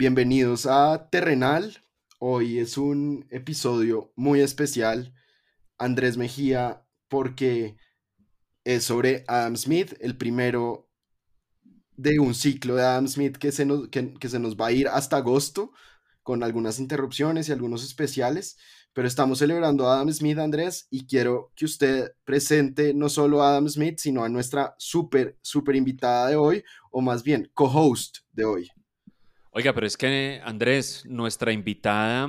bienvenidos a Terrenal. Hoy es un episodio muy especial. Andrés Mejía, porque es sobre Adam Smith, el primero de un ciclo de Adam Smith que se nos, que, se nos va a ir hasta agosto, con algunas interrupciones y algunos especiales. Pero estamos celebrando a Adam Smith, Andrés, y quiero que usted presente no solo a Adam Smith, sino a nuestra súper, súper invitada de hoy, o más bien co-host de hoy. Oiga, pero es que Andrés, nuestra invitada,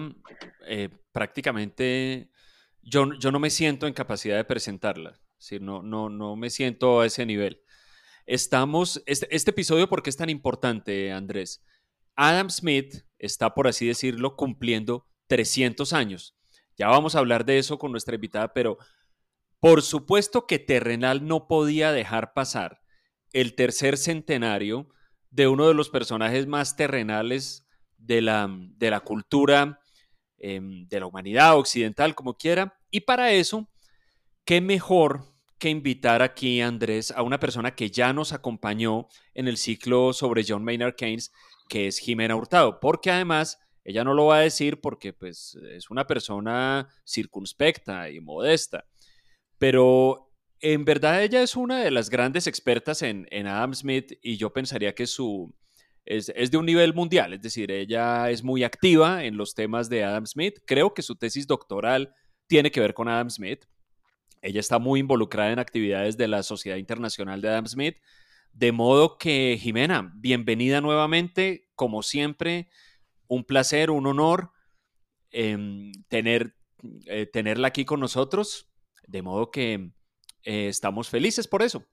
eh, prácticamente yo, yo, no me siento en capacidad de presentarla, no, no, no me siento a ese nivel. Estamos, este, este episodio, ¿por qué es tan importante, Andrés? Adam Smith está, por así decirlo, cumpliendo 300 años. Ya vamos a hablar de eso con nuestra invitada, pero por supuesto que Terrenal no podía dejar pasar el tercer centenario de uno de los personajes más terrenales de la, de la cultura, em, de la humanidad occidental, como quiera. Y para eso, qué mejor que invitar aquí, Andrés, a una persona que ya nos acompañó en el ciclo sobre John Maynard Keynes, que es Jimena Hurtado, porque además ella no lo va a decir porque pues, es una persona circunspecta y modesta, pero en verdad ella es una de las grandes expertas en, Adam Smith y yo pensaría que su, es, de un nivel mundial, es decir, ella es muy activa en los temas de Adam Smith. Creo que su tesis doctoral tiene que ver con Adam Smith. Ella está muy involucrada en actividades de la Sociedad Internacional de Adam Smith. De modo que, Jimena, bienvenida nuevamente. Como siempre, un placer, un honor em, tener, eh, tenerla aquí con nosotros. De modo que eh, estamos felices por eso.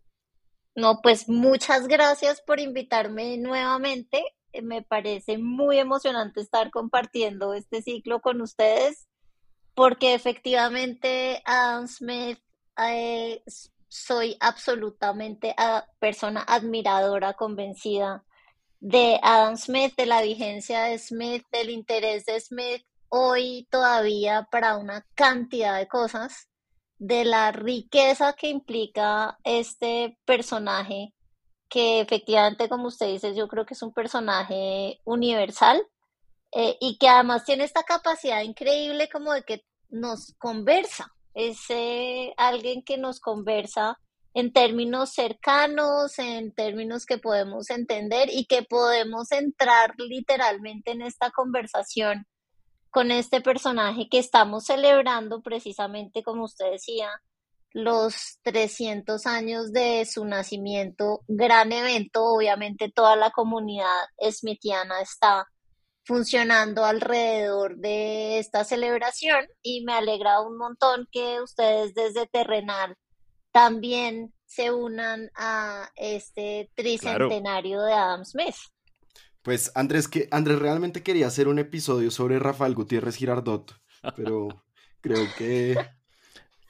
No, pues muchas gracias por invitarme nuevamente. Eh, me parece muy emocionante estar compartiendo este ciclo con ustedes, porque efectivamente Adam Smith, eh, soy absolutamente persona admiradora, convencida de Adam Smith, de la vigencia de Smith, del interés de Smith hoy todavía para una cantidad de cosas de la riqueza que implica este personaje, que efectivamente, como usted dice, yo creo que es un personaje universal eh, y que además tiene esta capacidad increíble como de que nos conversa, es eh, alguien que nos conversa en términos cercanos, en términos que podemos entender y que podemos entrar literalmente en esta conversación con este personaje que estamos celebrando precisamente, como usted decía, los 300 años de su nacimiento, gran evento, obviamente toda la comunidad smithiana está funcionando alrededor de esta celebración y me alegra un montón que ustedes desde Terrenal también se unan a este tricentenario de Adam Smith. Pues Andrés, que Andrés realmente quería hacer un episodio sobre Rafael Gutiérrez Girardot, pero creo que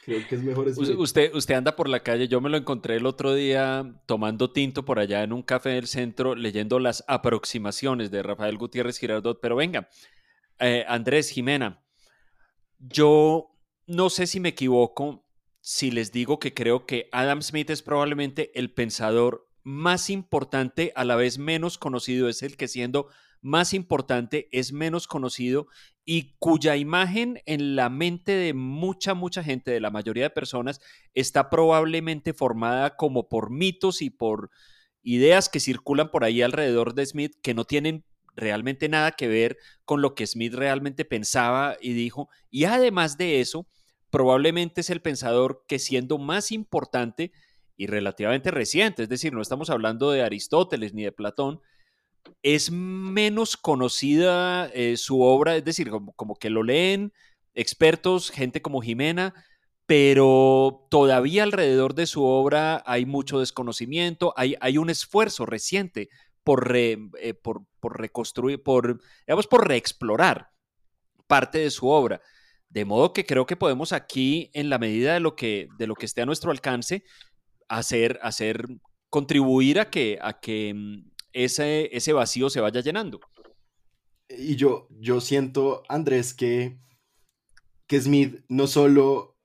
creo que es mejor Usted, usted anda por la calle, yo me lo encontré el otro día tomando tinto por allá en un café del centro, leyendo las aproximaciones de Rafael Gutiérrez Girardot, pero venga, eh, Andrés Jimena, yo no sé si me equivoco si les digo que creo que Adam Smith es probablemente el pensador más importante, a la vez menos conocido, es el que siendo más importante es menos conocido y cuya imagen en la mente de mucha, mucha gente, de la mayoría de personas, está probablemente formada como por mitos y por ideas que circulan por ahí alrededor de Smith que no tienen realmente nada que ver con lo que Smith realmente pensaba y dijo. Y además de eso, probablemente es el pensador que siendo más importante, y relativamente reciente, es decir, no estamos hablando de Aristóteles ni de Platón, es menos conocida eh, su obra, es decir, como, que lo leen expertos, gente como Jimena, pero todavía alrededor de su obra hay mucho desconocimiento, hay, hay un esfuerzo reciente por, eh, por, por, reconstruir, por, digamos, por reexplorar parte de su obra. De modo que creo que podemos aquí, en la medida de lo que, de lo que esté a nuestro alcance, hacer, hacer contribuir a que, a que mm, ese, ese vacío se vaya llenando. Y yo, yo siento, Andrés, que, que Smith no solo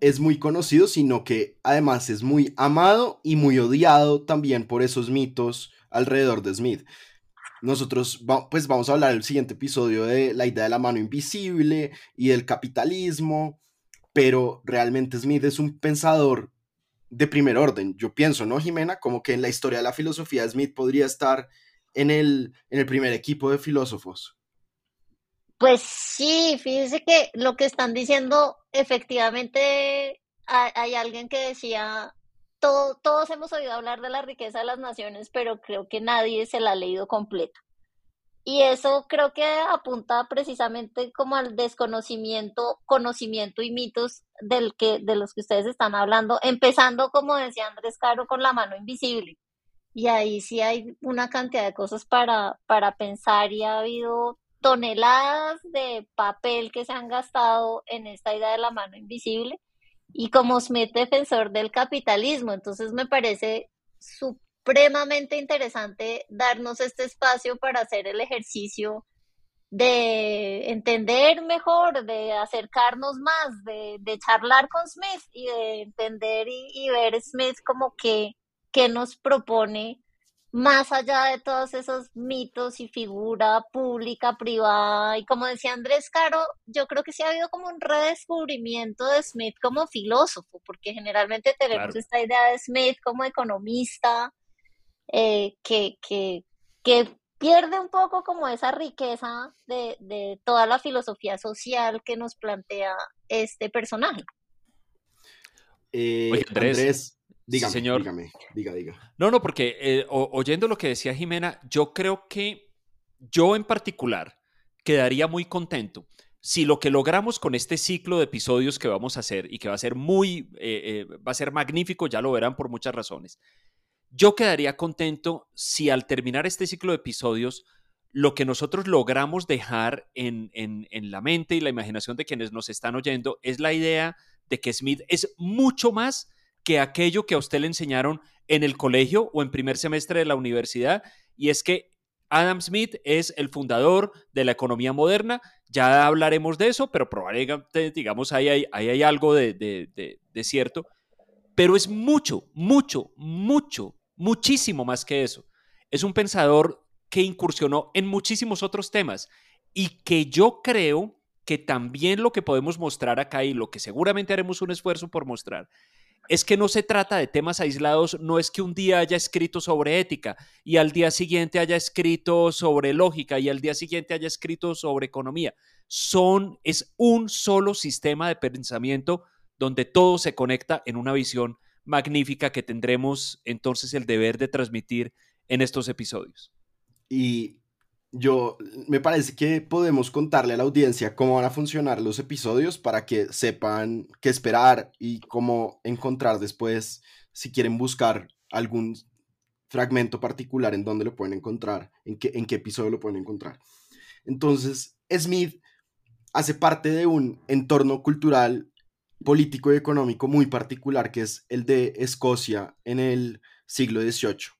es muy conocido, sino que además es muy amado y muy odiado también por esos mitos alrededor de Smith. nosotros pues vamos a hablar en el siguiente episodio de la idea de la mano invisible y del capitalismo, pero realmente Smith es un pensador de primer orden, yo pienso, ¿no, Jimena? Como que en la historia de la filosofía Smith podría estar en el, en el primer equipo de filósofos. Pues sí, fíjese que lo que están diciendo, efectivamente hay, alguien que decía, todos hemos oído hablar de la riqueza de las naciones, pero creo que nadie se la ha leído completa. Y eso creo que apunta precisamente como al desconocimiento, conocimiento y mitos del que, de los que ustedes están hablando, empezando, como decía Andrés Caro, con la mano invisible. Y ahí sí hay una cantidad de cosas para, para pensar y ha habido toneladas de papel que se han gastado en esta idea de la mano invisible y como Smith defensor del capitalismo. Entonces me parece supremamente interesante darnos este espacio para hacer el ejercicio de entender mejor, de acercarnos más, de, charlar con Smith y de entender y, ver Smith como que, que nos propone más allá de todos esos mitos y figura pública, privada, y como decía Andrés Caro, yo creo que sí ha habido como un redescubrimiento de Smith como filósofo, porque generalmente tenemos esta idea de Smith como economista, eh, que, que, que pierde un poco como esa riqueza de, de toda la filosofía social que nos plantea este personaje. Eh, Andrés Dígame, señor. dígame, diga, diga. No, no, porque eh, oyendo lo que decía Jimena, yo creo que yo en particular quedaría muy contento si lo que logramos con este ciclo de episodios que vamos a hacer y que va a ser muy, eh, eh, va a ser magnífico, ya lo verán por muchas razones. Yo quedaría contento si al terminar este ciclo de episodios, lo que nosotros logramos dejar en, en, la mente y la imaginación de quienes nos están oyendo es la idea de que Smith es mucho más que aquello que a usted le enseñaron en el colegio o en primer semestre de la universidad, y es que Adam Smith es el fundador de la economía moderna, ya hablaremos de eso, pero probablemente, digamos, ahí hay, hay algo de, de cierto, pero es mucho, mucho, mucho, muchísimo más que eso. Es un pensador que incursionó en muchísimos otros temas y que yo creo que también lo que podemos mostrar acá y lo que seguramente haremos un esfuerzo por mostrar es que no se trata de temas aislados, no es que un día haya escrito sobre ética y al día siguiente haya escrito sobre lógica y al día siguiente haya escrito sobre economía. Son, es un solo sistema de pensamiento donde todo se conecta en una visión magnífica que tendremos entonces el deber de transmitir en estos episodios. Y yo me parece que podemos contarle a la audiencia cómo van a funcionar los episodios para que sepan qué esperar y cómo encontrar después si quieren buscar algún fragmento particular en dónde lo pueden encontrar, en qué, en qué episodio lo pueden encontrar. Entonces, Smith hace parte de un entorno cultural, político y económico muy particular que es el de Escocia en el siglo XVIII.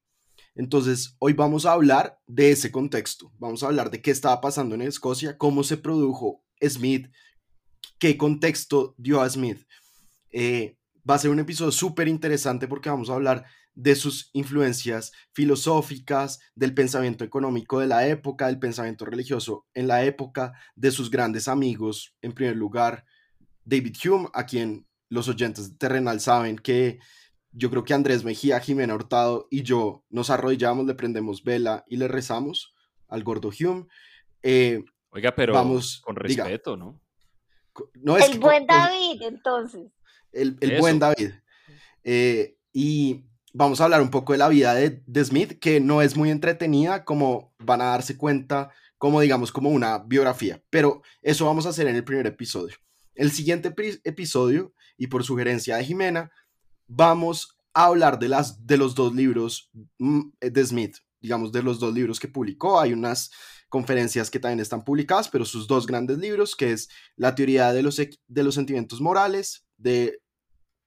Entonces, hoy vamos a hablar de ese contexto, vamos a hablar de qué estaba pasando en Escocia, cómo se produjo Smith, qué contexto dio a Smith. Eh, va a ser un episodio súper interesante porque vamos a hablar de sus influencias filosóficas, del pensamiento económico de la época, del pensamiento religioso en la época, de sus grandes amigos, en primer lugar, David Hume, a quien los oyentes de Terrenal saben que yo creo que Andrés Mejía, Jimena Hurtado y yo nos arrodillamos, le prendemos vela y le rezamos al gordo Hume. Eh, Oiga, pero vamos, con respeto, ¿no? no el buen David, entonces. El, buen David. Eh, y vamos a hablar un poco de la vida de, de, Smith, que no es muy entretenida, como van a darse cuenta, como digamos, como una biografía. Pero eso vamos a hacer en el primer episodio. El siguiente episodio, y por sugerencia de Jimena, vamos a hablar de, las, de los dos libros mm, de Smith, digamos, de los dos libros que publicó. Hay unas conferencias que también están publicadas, pero sus dos grandes libros, que es La teoría de los, de los sentimientos morales, de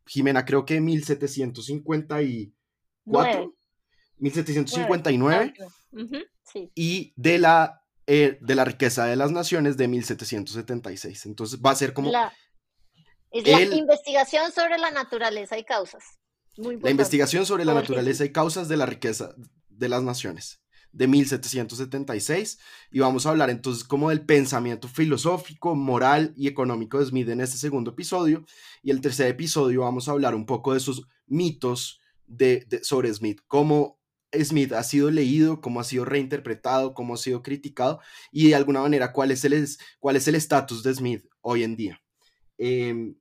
Jimena, creo que 1754, 1759, y de la, eh, de la riqueza de las naciones de 1776. Entonces va a ser como... Es la investigación sobre la naturaleza y causas. la investigación sobre la naturaleza y causas de la riqueza de las naciones, de 1776 y vamos a hablar entonces como del pensamiento filosófico, moral y económico de Smith en este segundo episodio y el tercer episodio vamos a hablar un poco de esos mitos de, sobre Smith, cómo Smith ha sido leído, cómo ha sido reinterpretado, cómo ha sido criticado y de alguna manera cuál es el cuál es estatus de Smith hoy en día. Em,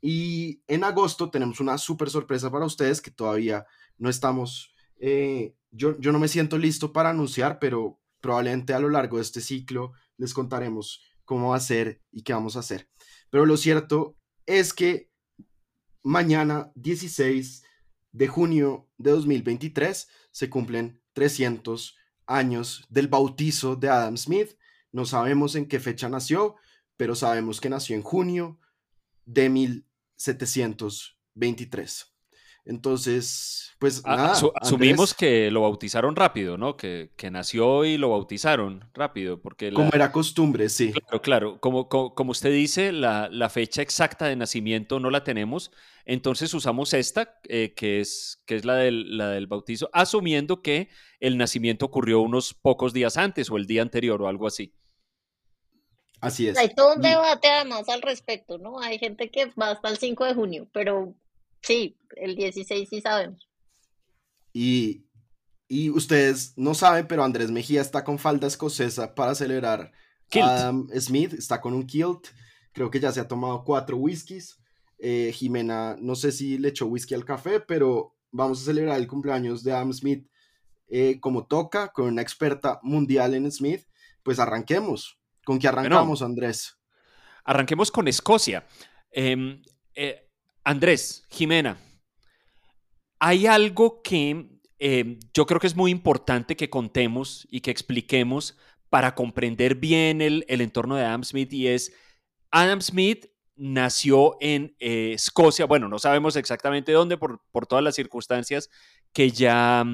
y en agosto tenemos una súper sorpresa para ustedes que todavía no estamos eh, yo, no me siento listo para anunciar, pero probablemente a lo largo de este ciclo les contaremos cómo va a ser y qué vamos a hacer. Pero lo cierto es que mañana 16 de junio de 2023 se cumplen 300 años del bautizo de Adam Smith. No sabemos en qué fecha nació, pero sabemos que nació en junio de 1723. Entonces, pues nada. asumimos que lo bautizaron rápido, ¿no? Que, nació y lo bautizaron rápido, porque... como era costumbre, sí. Claro, claro. Como, como, usted dice, la, fecha exacta de nacimiento no la tenemos, entonces usamos esta, eh, que, es, que es la del, la del bautizo, asumiendo que el nacimiento ocurrió unos pocos días antes o el día anterior o algo así. Así es. Hay todo un debate además al respecto, ¿no? Hay gente que va hasta el 5 de junio, pero Sí, el 16 sí sabemos. Y, ustedes no saben, pero Andrés Mejía está con falda escocesa para celebrar Adam Smith, está con un kilt, creo que ya se ha tomado cuatro whiskies. Eh, Jimena, no sé si le echó whisky al café, pero vamos a celebrar el cumpleaños de Adam Smith eh, como toca, con una experta mundial en Smith. Pues arranquemos. ¿Con qué arrancamos, Andrés? Arranquemos con Escocia. Em, eh, Andrés, Jimena, hay algo que eh, yo creo que es muy importante que contemos y que expliquemos para comprender bien el, entorno de Adam Smith y es, Adam Smith nació en eh, Escocia, bueno, no sabemos exactamente dónde por, todas las circunstancias que ya,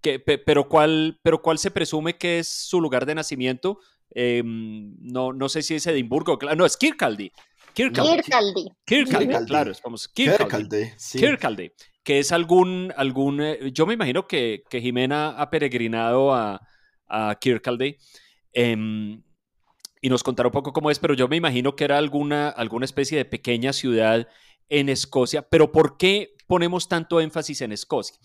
que, pero, ¿cuál, pero ¿cuál se presume que es su lugar de nacimiento? Em, no, no sé si es Edimburgo, no, es Kirkcaldy. Kirkcaldy. Kirkcaldy, claro, vamos. Kirkcaldy. Kirkcaldy. Que es algún, algún, eh, yo me imagino que, que Jimena ha peregrinado a, a Kirkcaldy em, y nos contará un poco cómo es, pero yo me imagino que era alguna, alguna especie de pequeña ciudad en Escocia. Pero ¿por qué ponemos tanto énfasis en Escocia?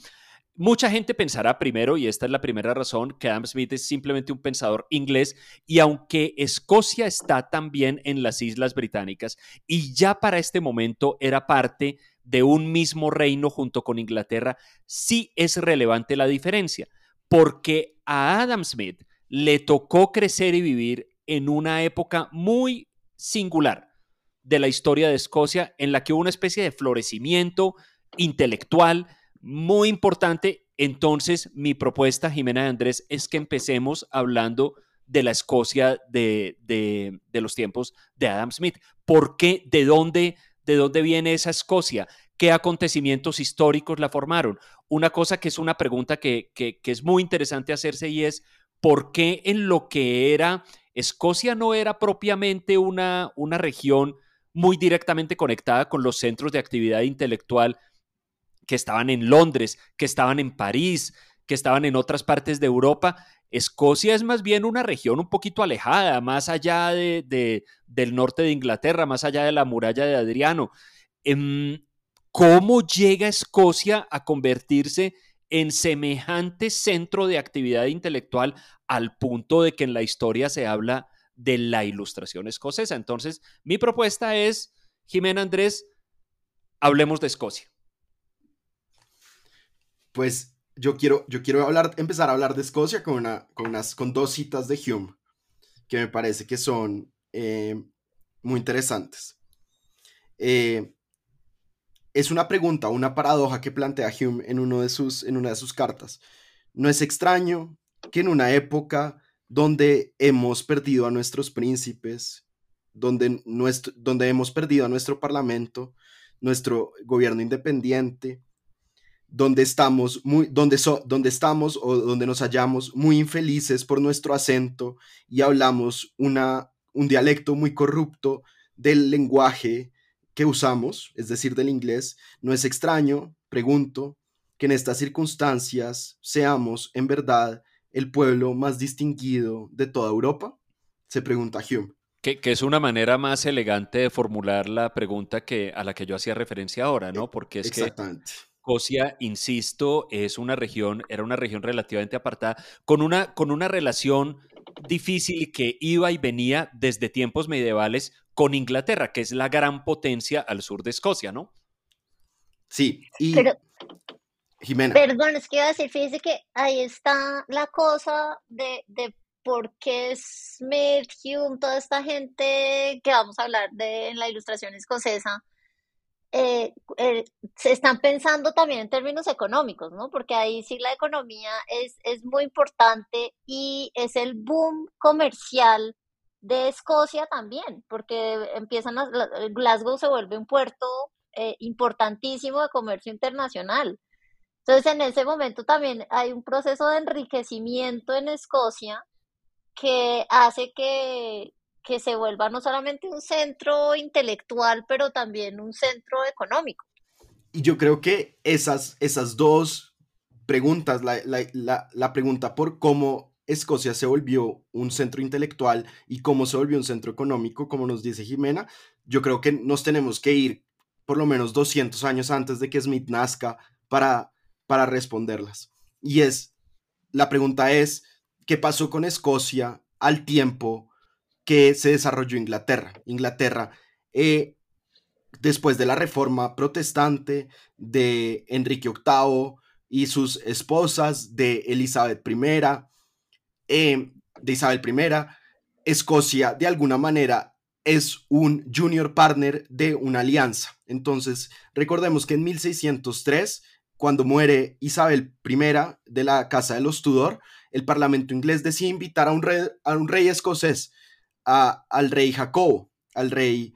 Mucha gente pensará primero, y esta es la primera razón, que Adam Smith es simplemente un pensador inglés, y aunque Escocia está también en las Islas Británicas, y ya para este momento era parte de un mismo reino junto con Inglaterra, sí es relevante la diferencia, porque a Adam Smith le tocó crecer y vivir en una época muy singular de la historia de Escocia, en la que hubo una especie de florecimiento intelectual, muy importante. Entonces, mi propuesta, Jimena Andrés, es que empecemos hablando de la Escocia de, los tiempos de Adam Smith. ¿Por qué? ¿De dónde, ¿De dónde viene esa Escocia? ¿Qué acontecimientos históricos la formaron? Una cosa que es una pregunta que, que, es muy interesante hacerse y es, ¿por qué en lo que era Escocia no era propiamente una, una región muy directamente conectada con los centros de actividad intelectual que estaban en Londres, que estaban en París, que estaban en otras partes de Europa. Escocia es más bien una región un poquito alejada, más allá de, del norte de Inglaterra, más allá de la muralla de Adriano. Em, ¿Cómo llega Escocia a convertirse en semejante centro de actividad intelectual al punto de que en la historia se habla de la ilustración escocesa? Entonces, mi propuesta es, Jimena Andrés, hablemos de Escocia pues yo quiero, yo quiero hablar, empezar a hablar de Escocia con, una, con, unas, con dos citas de Hume, que me parece que son eh, muy interesantes. Eh, es una pregunta, una paradoja que plantea Hume en, uno de sus, en una de sus cartas. No es extraño que en una época donde hemos perdido a nuestros príncipes, donde, nuestro, donde hemos perdido a nuestro parlamento, nuestro gobierno independiente, donde estamos, muy, donde, donde estamos o donde nos hallamos muy infelices por nuestro acento y hablamos una, un dialecto muy corrupto del lenguaje que usamos, es decir, del inglés, no es extraño, pregunto, que en estas circunstancias seamos en verdad el pueblo más distinguido de toda Europa? Se pregunta Hume. Que, es una manera más elegante de formular la pregunta que, a la que yo hacía referencia ahora, ¿no? Porque es que Escocia, insisto, es una región, era una región relativamente apartada, con una, con una relación difícil que iba y venía desde tiempos medievales con Inglaterra, que es la gran potencia al sur de Escocia, ¿no? Sí, y Jimena. Perdón, es que iba a decir, fíjese que ahí está la cosa de, de por qué Smith, Hume, toda esta gente que vamos a hablar de en la ilustración escocesa, eh, eh, se están pensando también en términos económicos, ¿no? Porque ahí sí la economía es, es muy importante y es el boom comercial de Escocia también, porque empiezan a, Glasgow se vuelve un puerto eh, importantísimo de comercio internacional. Entonces, en ese momento también hay un proceso de enriquecimiento en Escocia que hace que, que se vuelva no solamente un centro intelectual, pero también un centro económico. Y yo creo que esas, esas dos preguntas, la, la, la, pregunta por cómo Escocia se volvió un centro intelectual y cómo se volvió un centro económico, como nos dice Jimena, yo creo que nos tenemos que ir por lo menos 200 años antes de que Smith nazca para, para responderlas. Y es, la pregunta es, ¿qué pasó con Escocia al tiempo que se desarrolló Inglaterra. Inglaterra, eh, después de la reforma protestante de Enrique VIII y sus esposas de Elizabeth I, eh, de Isabel I, Escocia de alguna manera es un junior partner de una alianza. Entonces, recordemos que en 1603, cuando muere Isabel I de la Casa de los Tudor, el Parlamento inglés decide invitar a un rey, a un rey escocés al rey Jacobo, al rey,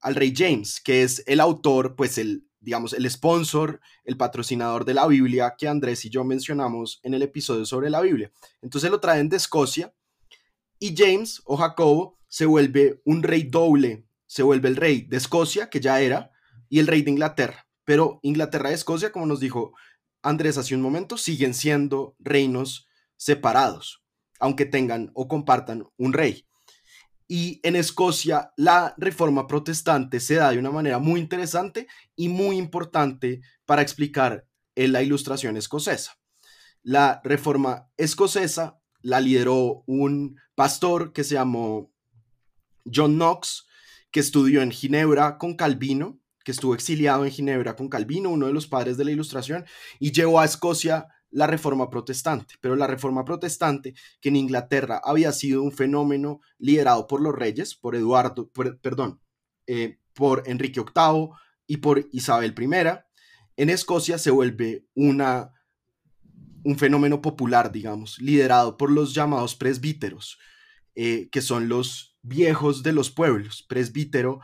al rey James, que es el autor, pues el, digamos, el sponsor, el patrocinador de la Biblia que Andrés y yo mencionamos en el episodio sobre la Biblia. Entonces lo traen de Escocia y James o Jacobo se vuelve un rey doble, se vuelve el rey de Escocia, que ya era, y el rey de Inglaterra. Pero Inglaterra y Escocia, como nos dijo Andrés hace un momento, siguen siendo reinos separados, aunque tengan o compartan un rey. Y en Escocia la reforma protestante se da de una manera muy interesante y muy importante para explicar la ilustración escocesa. La reforma escocesa la lideró un pastor que se llamó John Knox, que estudió en Ginebra con Calvino, que estuvo exiliado en Ginebra con Calvino, uno de los padres de la ilustración, y llevó a Escocia la reforma protestante, pero la reforma protestante, que en Inglaterra había sido un fenómeno liderado por los reyes, por Eduardo, perdón, eh, por Enrique VIII y por Isabel I, en Escocia se vuelve una, un fenómeno popular, digamos, liderado por los llamados presbíteros, eh, que son los viejos de los pueblos. Presbítero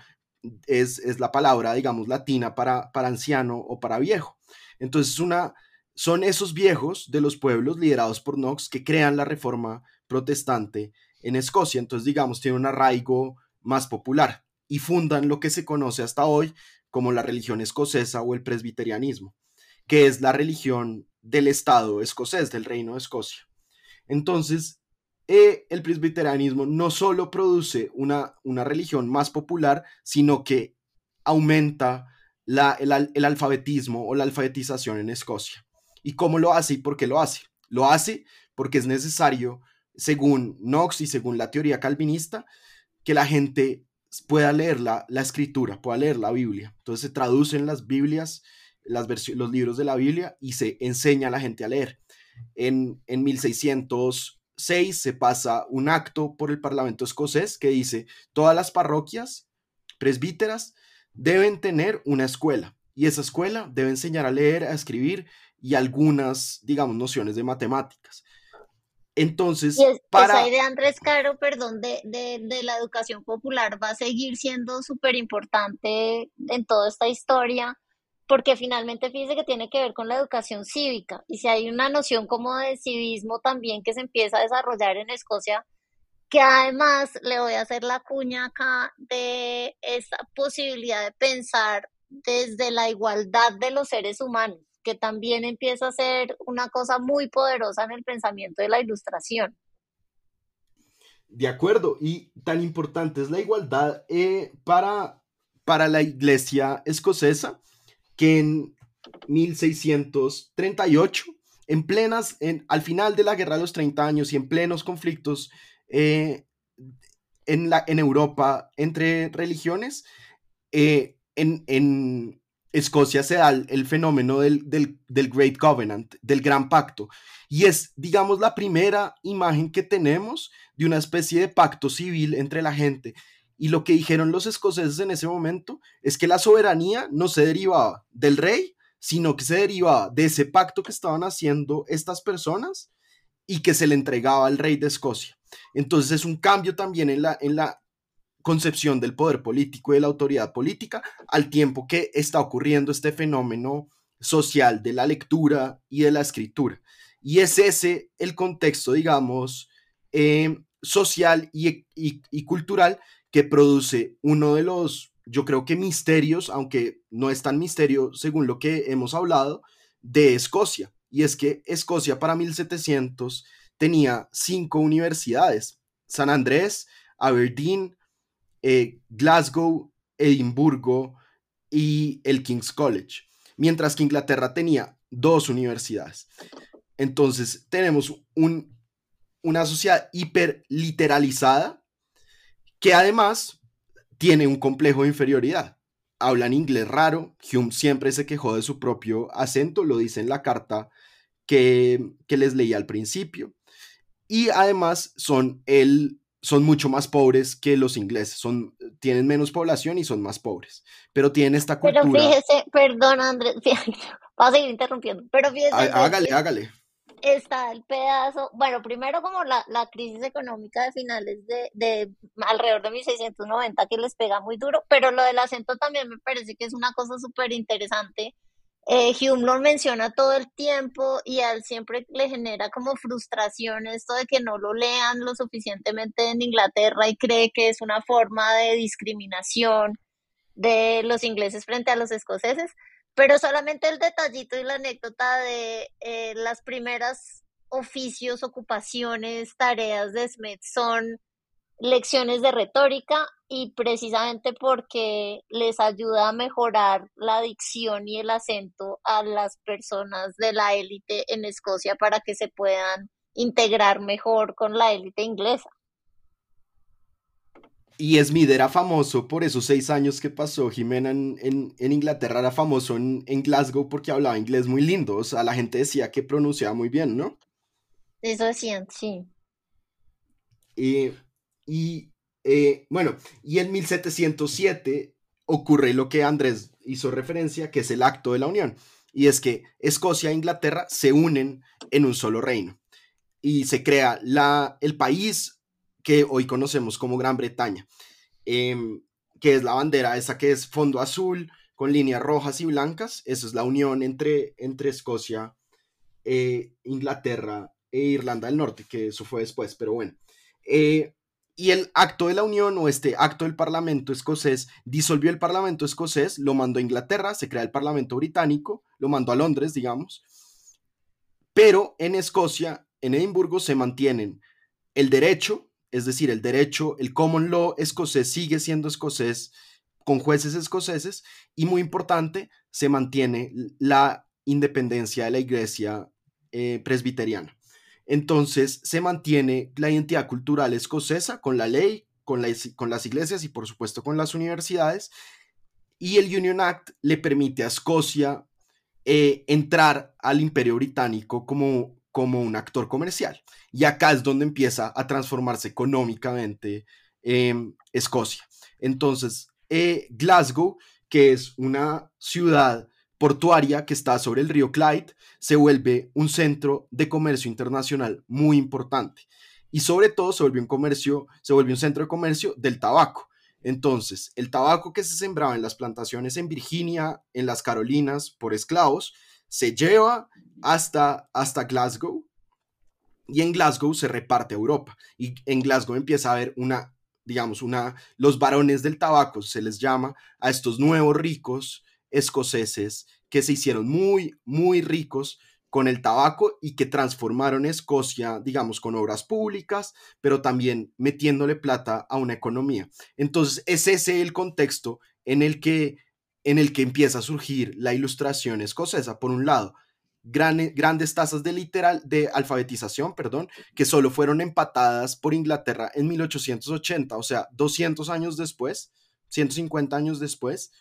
es, es la palabra, digamos, latina para, para anciano o para viejo. Entonces, una son esos viejos de los pueblos liderados por Knox que crean la reforma protestante en Escocia. Entonces, digamos, tiene un arraigo más popular y fundan lo que se conoce hasta hoy como la religión escocesa o el presbiterianismo, que es la religión del Estado escocés, del Reino de Escocia. Entonces, eh, el presbiterianismo no solo produce una, una religión más popular, sino que aumenta la, el alfabetismo o la alfabetización en Escocia. ¿Y cómo lo hace y por qué lo hace? Lo hace porque es necesario, según Knox y según la teoría calvinista, que la gente pueda leer la, escritura, pueda leer la Biblia. Entonces se traducen las Biblias, las los libros de la Biblia y se enseña a la gente a leer. En, en 1606 se pasa un acto por el Parlamento escocés que dice, todas las parroquias presbíteras deben tener una escuela y esa escuela debe enseñar a leer, a escribir y algunas, digamos, nociones de matemáticas. Entonces, para... Esa idea, Andrés Caro, perdón, de, de, la educación popular va a seguir siendo súper importante en toda esta historia, porque finalmente fíjese que tiene que ver con la educación cívica. Y si hay una noción como de civismo también que se empieza a desarrollar en Escocia, que además le voy a hacer la cuña acá de esa posibilidad de pensar desde la igualdad de los seres humanos que también empieza a ser una cosa muy poderosa en el pensamiento de la ilustración. De acuerdo, y tan importante es la igualdad eh, para, para la iglesia escocesa que en 1638, en plenas, en, al final de la guerra de los 30 años y en plenos conflictos eh, en, la, en Europa entre religiones, eh, en, en, Escocia se da el, fenómeno del, del, del, Great Covenant, del Gran Pacto, y es, digamos, la primera imagen que tenemos de una especie de pacto civil entre la gente. Y lo que dijeron los escoceses en ese momento es que la soberanía no se derivaba del rey, sino que se derivaba de ese pacto que estaban haciendo estas personas y que se le entregaba al rey de Escocia. Entonces es un cambio también en la, en la concepción del poder político y de la autoridad política, al tiempo que está ocurriendo este fenómeno social de la lectura y de la escritura. Y es ese el contexto, digamos, eh, social y, y, cultural que produce uno de los, yo creo que misterios, aunque no es tan misterio según lo que hemos hablado, de Escocia. Y es que Escocia para 1700 tenía cinco universidades, San Andrés, Aberdeen, eh, Glasgow, Edimburgo y el King's College, mientras que Inglaterra tenía dos universidades. Entonces tenemos un, una sociedad hiperliteralizada que además tiene un complejo de inferioridad. Hablan inglés raro, Hume siempre se quejó de su propio acento, lo dice en la carta que, que les leí al principio. Y además son el son mucho más pobres que los ingleses, son, tienen menos población y son más pobres, pero tienen esta cultura. Pero fíjese, perdón Andrés, va a seguir interrumpiendo, pero fíjese. Hágale, hágale. Está el pedazo, bueno, primero como la, la crisis económica de finales de, de alrededor de 1690 que les pega muy duro, pero lo del acento también me parece que es una cosa súper interesante eh, Hume lo menciona todo el tiempo y a él siempre le genera como frustración esto de que no lo lean lo suficientemente en Inglaterra y cree que es una forma de discriminación de los ingleses frente a los escoceses, pero solamente el detallito y la anécdota de eh, las primeras oficios, ocupaciones, tareas de Smith son lecciones de retórica y precisamente porque les ayuda a mejorar la dicción y el acento a las personas de la élite en Escocia para que se puedan integrar mejor con la élite inglesa. Y Smith era famoso por esos seis años que pasó Jimena en, Inglaterra, era famoso en, en, Glasgow porque hablaba inglés muy lindo, o sea, la gente decía que pronunciaba muy bien, ¿no? Eso decían, sí. Y y eh, bueno, y en 1707 ocurre lo que Andrés hizo referencia, que es el acto de la unión. Y es que Escocia e Inglaterra se unen en un solo reino. Y se crea la, el país que hoy conocemos como Gran Bretaña, em, que es la bandera esa que es fondo azul con líneas rojas y blancas. Eso es la unión entre, entre Escocia, eh, Inglaterra e Irlanda del Norte, que eso fue después, pero bueno. Eh, y el acto de la Unión o este acto del Parlamento escocés disolvió el Parlamento escocés, lo mandó a Inglaterra, se crea el Parlamento británico, lo mandó a Londres, digamos. Pero en Escocia, en Edimburgo, se mantienen el derecho, es decir, el derecho, el common law escocés sigue siendo escocés con jueces escoceses y muy importante, se mantiene la independencia de la iglesia eh, presbiteriana. Entonces se mantiene la identidad cultural escocesa con la ley, con, las iglesias y por supuesto con las universidades. Y el Union Act le permite a Escocia eh, entrar al imperio británico como, como un actor comercial. Y acá es donde empieza a transformarse económicamente em, Escocia. Entonces, eh, Glasgow, que es una ciudad portuaria que está sobre el río Clyde, se vuelve un centro de comercio internacional muy importante. Y sobre todo se vuelve un comercio, se vuelve un centro de comercio del tabaco. Entonces, el tabaco que se sembraba en las plantaciones en Virginia, en las Carolinas, por esclavos, se lleva hasta, hasta Glasgow y en Glasgow se reparte a Europa. Y en Glasgow empieza a haber una, digamos, una, los varones del tabaco, se les llama a estos nuevos ricos escoceses que se hicieron muy, muy ricos con el tabaco y que transformaron Escocia, digamos, con obras públicas, pero también metiéndole plata a una economía. Entonces, es ese el contexto en el que, en el que empieza a surgir la ilustración escocesa. Por un lado, grandes tasas de, literal, de alfabetización, perdón, que solo fueron empatadas por Inglaterra en 1880, o sea, 200 años después, 150 años después,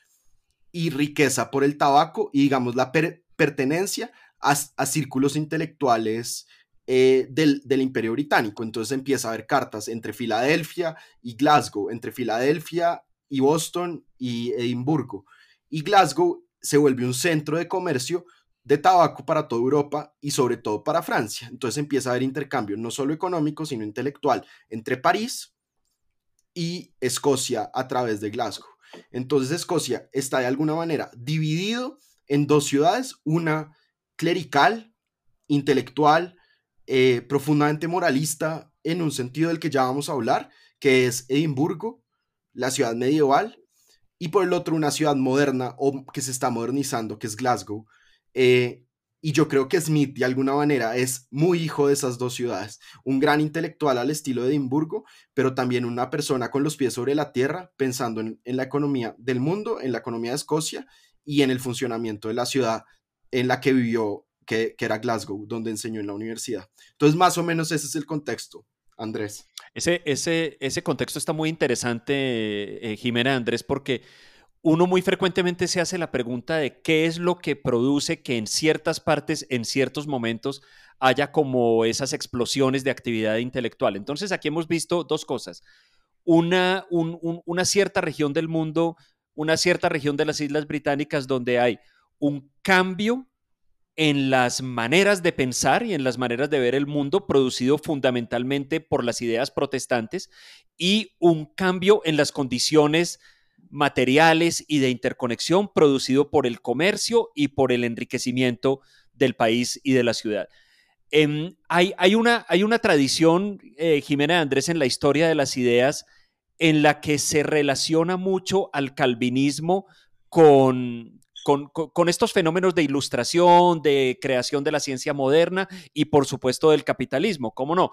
y riqueza por el tabaco y, digamos, la pertenencia a, círculos intelectuales eh, del, imperio británico. Entonces empieza a haber cartas entre Filadelfia y Glasgow, entre Filadelfia y Boston y Edimburgo. Y Glasgow se vuelve un centro de comercio de tabaco para toda Europa y sobre todo para Francia. Entonces empieza a haber intercambio no solo económico, sino intelectual entre París y Escocia a través de Glasgow. Entonces Escocia está de alguna manera dividido en dos ciudades, una clerical, intelectual, eh, profundamente moralista en un sentido del que ya vamos a hablar, que es Edimburgo, la ciudad medieval, y por el otro una ciudad moderna o que se está modernizando, que es Glasgow. Eh, y yo creo que Smith, de alguna manera, es muy hijo de esas dos ciudades. Un gran intelectual al estilo de Edimburgo, pero también una persona con los pies sobre la tierra, pensando en, la economía del mundo, en la economía de Escocia y en el funcionamiento de la ciudad en la que vivió, que, era Glasgow, donde enseñó en la universidad. Entonces, más o menos ese es el contexto, Andrés. Ese, ese, ese contexto está muy interesante, eh, Jimena Andrés, porque uno muy frecuentemente se hace la pregunta de qué es lo que produce que en ciertas partes, en ciertos momentos, haya como esas explosiones de actividad intelectual. Entonces, aquí hemos visto dos cosas. Una, una cierta región del mundo, una cierta región de las Islas Británicas donde hay un cambio en las maneras de pensar y en las maneras de ver el mundo producido fundamentalmente por las ideas protestantes y un cambio en las condiciones materiales y de interconexión producido por el comercio y por el enriquecimiento del país y de la ciudad. Em, hay, una, tradición, eh, Jimena Andrés, en la historia de las ideas en la que se relaciona mucho al calvinismo con, estos fenómenos de ilustración, de creación de la ciencia moderna y por supuesto del capitalismo, ¿cómo no?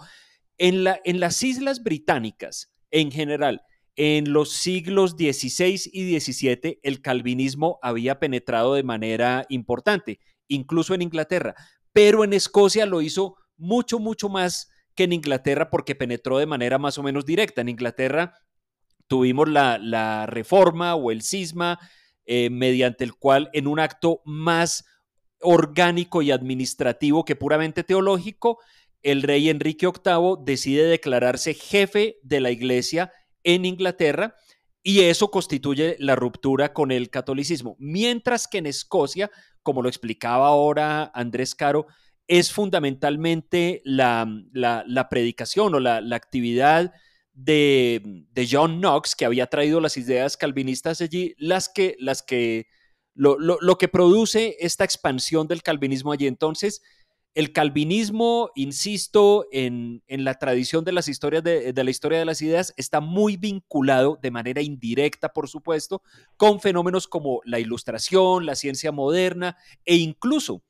En las islas británicas, en general, en los siglos XVI y XVII, el calvinismo había penetrado de manera importante, incluso en Inglaterra, pero en Escocia lo hizo mucho, mucho más que en Inglaterra porque penetró de manera más o menos directa. En Inglaterra tuvimos la, la reforma o el cisma eh, mediante el cual en un acto más orgánico y administrativo que puramente teológico, el rey Enrique VIII decide declararse jefe de la iglesia en Inglaterra y eso constituye la ruptura con el catolicismo. Mientras que en Escocia, como lo explicaba ahora Andrés Caro, es fundamentalmente la, predicación o la, la actividad de, John Knox, que había traído las ideas calvinistas allí, las que, las que, lo, que produce esta expansión del calvinismo allí. Entonces, el calvinismo, insisto, en, la tradición de las historias de, de, la historia de las ideas, está muy vinculado de manera indirecta, por supuesto, con fenómenos como la ilustración, la ciencia moderna e incluso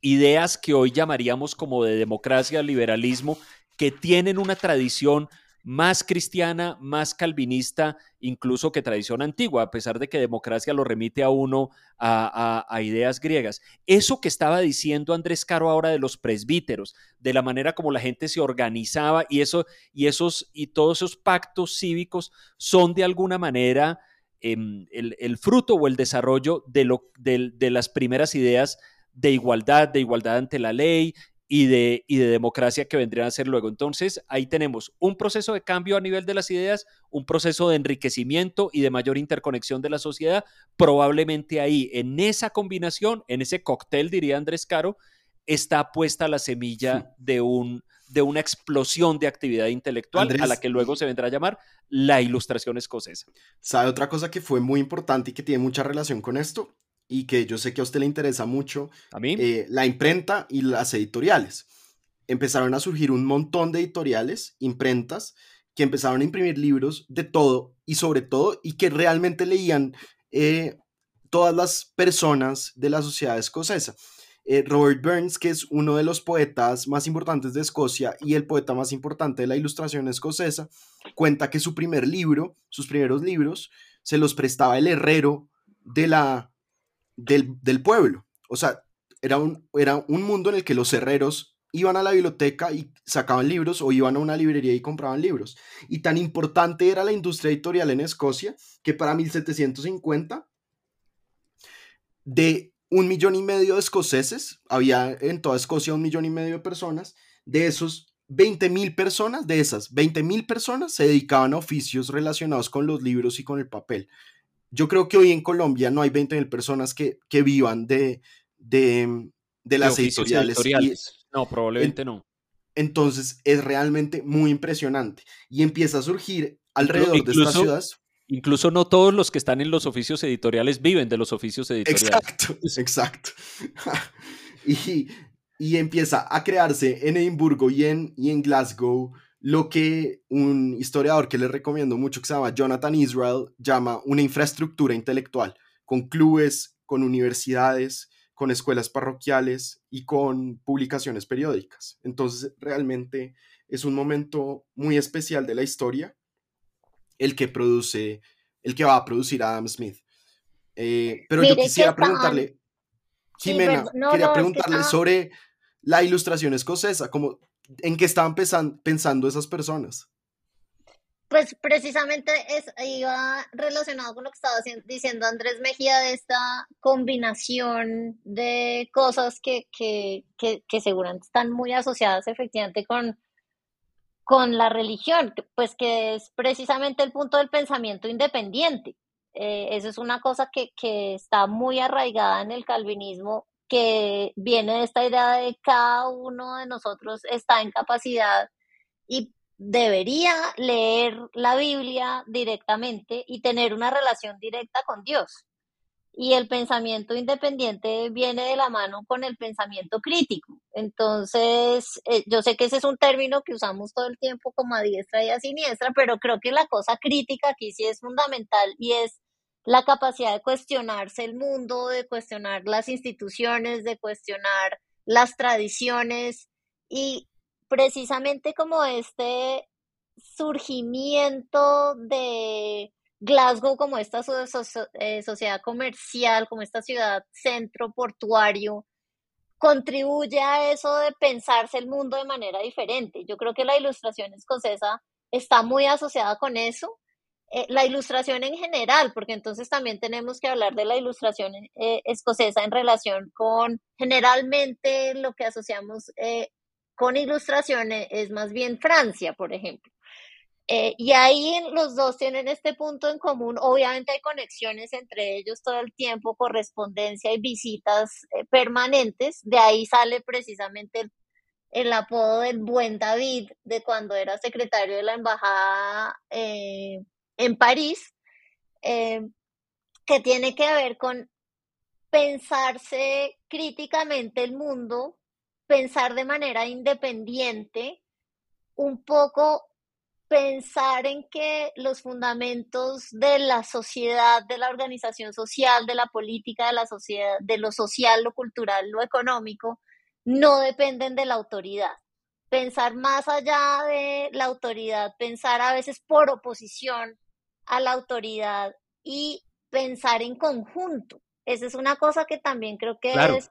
ideas que hoy llamaríamos como de democracia, liberalismo, que tienen una tradición más cristiana, más calvinista, incluso que tradición antigua, a pesar de que democracia lo remite a uno a, ideas griegas. Eso que estaba diciendo Andrés Caro ahora de los presbíteros, de la manera como la gente se organizaba y eso y esos y todos esos pactos cívicos son de alguna manera em, el, fruto o el desarrollo de, lo, de las primeras ideas de igualdad, de igualdad ante la ley, y de, y de democracia que vendrían a ser luego. Entonces, ahí tenemos un proceso de cambio a nivel de las ideas, un proceso de enriquecimiento y de mayor interconexión de la sociedad. Probablemente ahí, en esa combinación, en ese cóctel, diría Andrés Caro, está puesta la semilla de, un, de una explosión de actividad intelectual a la que luego se vendrá a llamar la ilustración escocesa. ¿Sabe otra cosa que fue muy importante y que tiene mucha relación con esto? Y que yo sé que a usted le interesa mucho, ¿A mí? Eh, la imprenta y las editoriales. Empezaron a surgir un montón de editoriales, imprentas, que empezaron a imprimir libros de todo y sobre todo, y que realmente leían eh, todas las personas de la sociedad escocesa. Eh, Robert Burns, que es uno de los poetas más importantes de Escocia y el poeta más importante de la ilustración escocesa, cuenta que su primer libro, sus primeros libros, se los prestaba el herrero de la, del, del pueblo. O sea, era un, era un mundo en el que los herreros iban a la biblioteca y sacaban libros o iban a una librería y compraban libros. Y tan importante era la industria editorial en Escocia que para 1750 de un millón y medio de escoceses, había en toda Escocia un millón y medio de personas, de esos 20 mil personas, de esas 20 mil personas se dedicaban a oficios relacionados con los libros y con el papel. Yo creo que hoy en Colombia no hay 20 mil personas que, que vivan de, de, de las editoriales. no, probablemente no. Entonces es realmente muy impresionante y empieza a surgir alrededor de estas ciudades. Incluso no todos los que están en los oficios editoriales viven de los oficios editoriales. Exacto, exacto. y, y, empieza a crearse en Edimburgo y en, y en Glasgow lo que un historiador que les recomiendo mucho, que se llama Jonathan Israel, llama una infraestructura intelectual, con clubes, con universidades, con escuelas parroquiales y con publicaciones periódicas. Entonces, realmente es un momento muy especial de la historia el que produce, el que va a producir Adam Smith. Eh, pero yo quisiera preguntarle, Jimena, quería preguntarle sobre la ilustración escocesa, como, ¿en qué estaban pensando esas personas? Pues precisamente es, iba relacionado con lo que estaba diciendo Andrés Mejía de esta combinación de cosas que, que, que, que seguramente están muy asociadas efectivamente con, con la religión, pues que es precisamente el punto del pensamiento independiente. Eh, eso es una cosa que, que está muy arraigada en el calvinismo, que viene de esta idea de cada uno de nosotros está en capacidad y debería leer la Biblia directamente y tener una relación directa con Dios y el pensamiento independiente viene de la mano con el pensamiento crítico. Entonces, eh, yo sé que ese es un término que usamos todo el tiempo como a diestra y a siniestra, pero creo que la cosa crítica aquí sí es fundamental y es la capacidad de cuestionarse el mundo, de cuestionar las instituciones, de cuestionar las tradiciones y precisamente como este surgimiento de Glasgow como esta eh, sociedad comercial, como esta ciudad centro portuario, contribuye a eso de pensarse el mundo de manera diferente. Yo creo que la ilustración escocesa está muy asociada con eso. Eh, la ilustración en general, porque entonces también tenemos que hablar de la ilustración eh, escocesa en relación con generalmente lo que asociamos con ilustraciones es más bien Francia, por ejemplo. Eh, y ahí los dos tienen este punto en común. Obviamente hay conexiones entre ellos todo el tiempo, correspondencia y visitas eh, permanentes. De ahí sale precisamente el, apodo del buen David de cuando era secretario de la embajada eh, en París, que tiene que ver con pensarse críticamente el mundo, pensar de manera independiente, un poco pensar en que los fundamentos de la sociedad, de la organización social, de la política, de la sociedad, de lo social, lo cultural, lo económico, no dependen de la autoridad. Pensar más allá de la autoridad, pensar a veces por oposición a la autoridad y pensar en conjunto. Esa es una cosa que también creo que es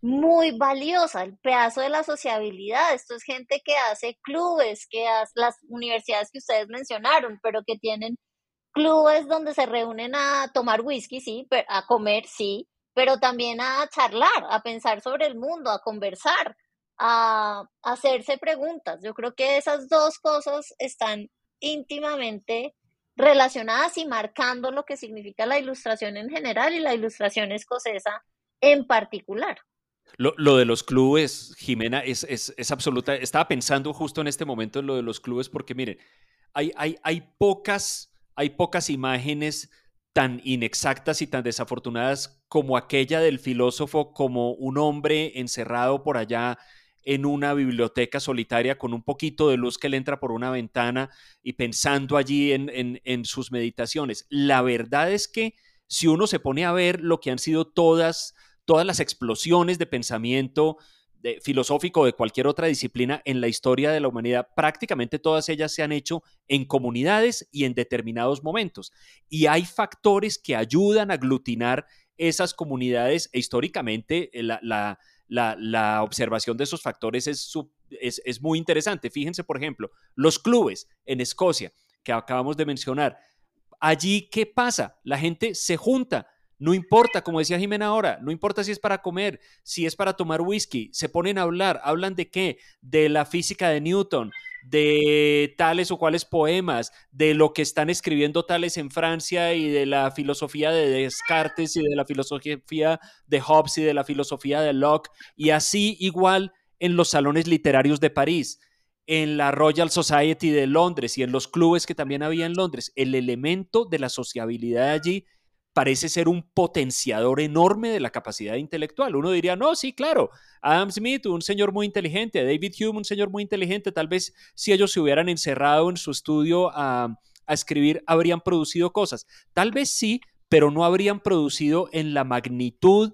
muy valiosa, el pedazo de la sociabilidad. Esto es gente que hace clubes, que hace las universidades que ustedes mencionaron, pero que tienen clubes donde se reúnen a tomar whisky, sí, a comer, sí, pero también a charlar, a pensar sobre el mundo, a conversar, a, hacerse preguntas. Yo creo que esas dos cosas están íntimamente relacionadas y marcando lo que significa la ilustración en general y la ilustración escocesa en particular. Lo, de los clubes, Jimena, es, absoluta. Estaba pensando justo en este momento en lo de los clubes, porque miren, hay, hay, hay, pocas, hay pocas imágenes tan inexactas y tan desafortunadas como aquella del filósofo como un hombre encerrado por allá en una biblioteca solitaria con un poquito de luz que le entra por una ventana y pensando allí en, en, sus meditaciones. La verdad es que si uno se pone a ver lo que han sido todas, todas las explosiones de pensamiento filosófico de cualquier otra disciplina en la historia de la humanidad, prácticamente todas ellas se han hecho en comunidades y en determinados momentos. Y hay factores que ayudan a aglutinar esas comunidades e históricamente la, la la, observación de esos factores es, es, muy interesante. Fíjense, por ejemplo, los clubes en Escocia, que acabamos de mencionar. Allí, ¿qué pasa? La gente se junta. No importa, como decía Jimena ahora, no importa si es para comer, si es para tomar whisky, se ponen a hablar, hablan de qué, de la física de Newton, de tales o cuales poemas, de lo que están escribiendo tales en Francia y de la filosofía de Descartes y de la filosofía de Hobbes y de la filosofía de Locke, y así igual en los salones literarios de París, en la Royal Society de Londres y en los clubes que también había en Londres. El elemento de la sociabilidad allí parece ser un potenciador enorme de la capacidad intelectual. Uno diría, no, sí, claro, Adam Smith, un señor muy inteligente, David Hume, un señor muy inteligente, tal vez si ellos se hubieran encerrado en su estudio a, escribir, habrían producido cosas. Tal vez sí, pero no habrían producido en la magnitud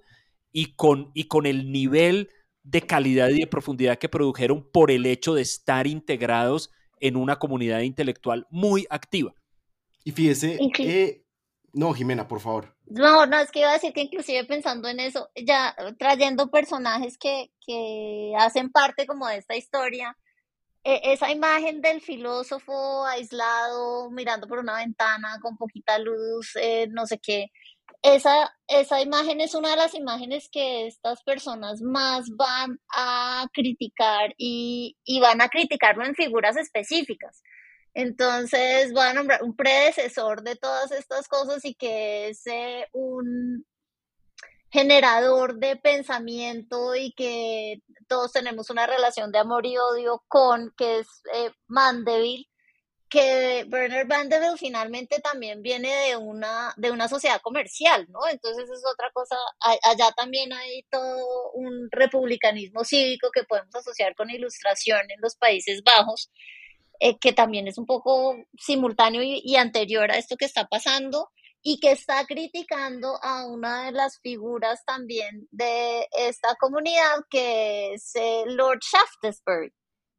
y con, y con el nivel de calidad y de profundidad que produjeron por el hecho de estar integrados en una comunidad intelectual muy activa. Y fíjese, que no, Jimena, por favor. No, no, es que iba a decir que inclusive pensando en eso, ya trayendo personajes que, que hacen parte como de esta historia, e, esa imagen del filósofo aislado, mirando por una ventana con poquita luz, eh, no sé qué, esa, esa imagen es una de las imágenes que estas personas más van a criticar y, y van a criticarlo en figuras específicas. Entonces voy a nombrar un predecesor de todas estas cosas y que es eh, un generador de pensamiento y que todos tenemos una relación de amor y odio con, que es eh, Mandeville, que Bernard Mandeville finalmente también viene de una, de una sociedad comercial, ¿no? Entonces es otra cosa, allá también hay todo un republicanismo cívico que podemos asociar con ilustración en los Países Bajos eh, que también es un poco simultáneo y, anterior a esto que está pasando y que está criticando a una de las figuras también de esta comunidad, que es Lord Shaftesbury,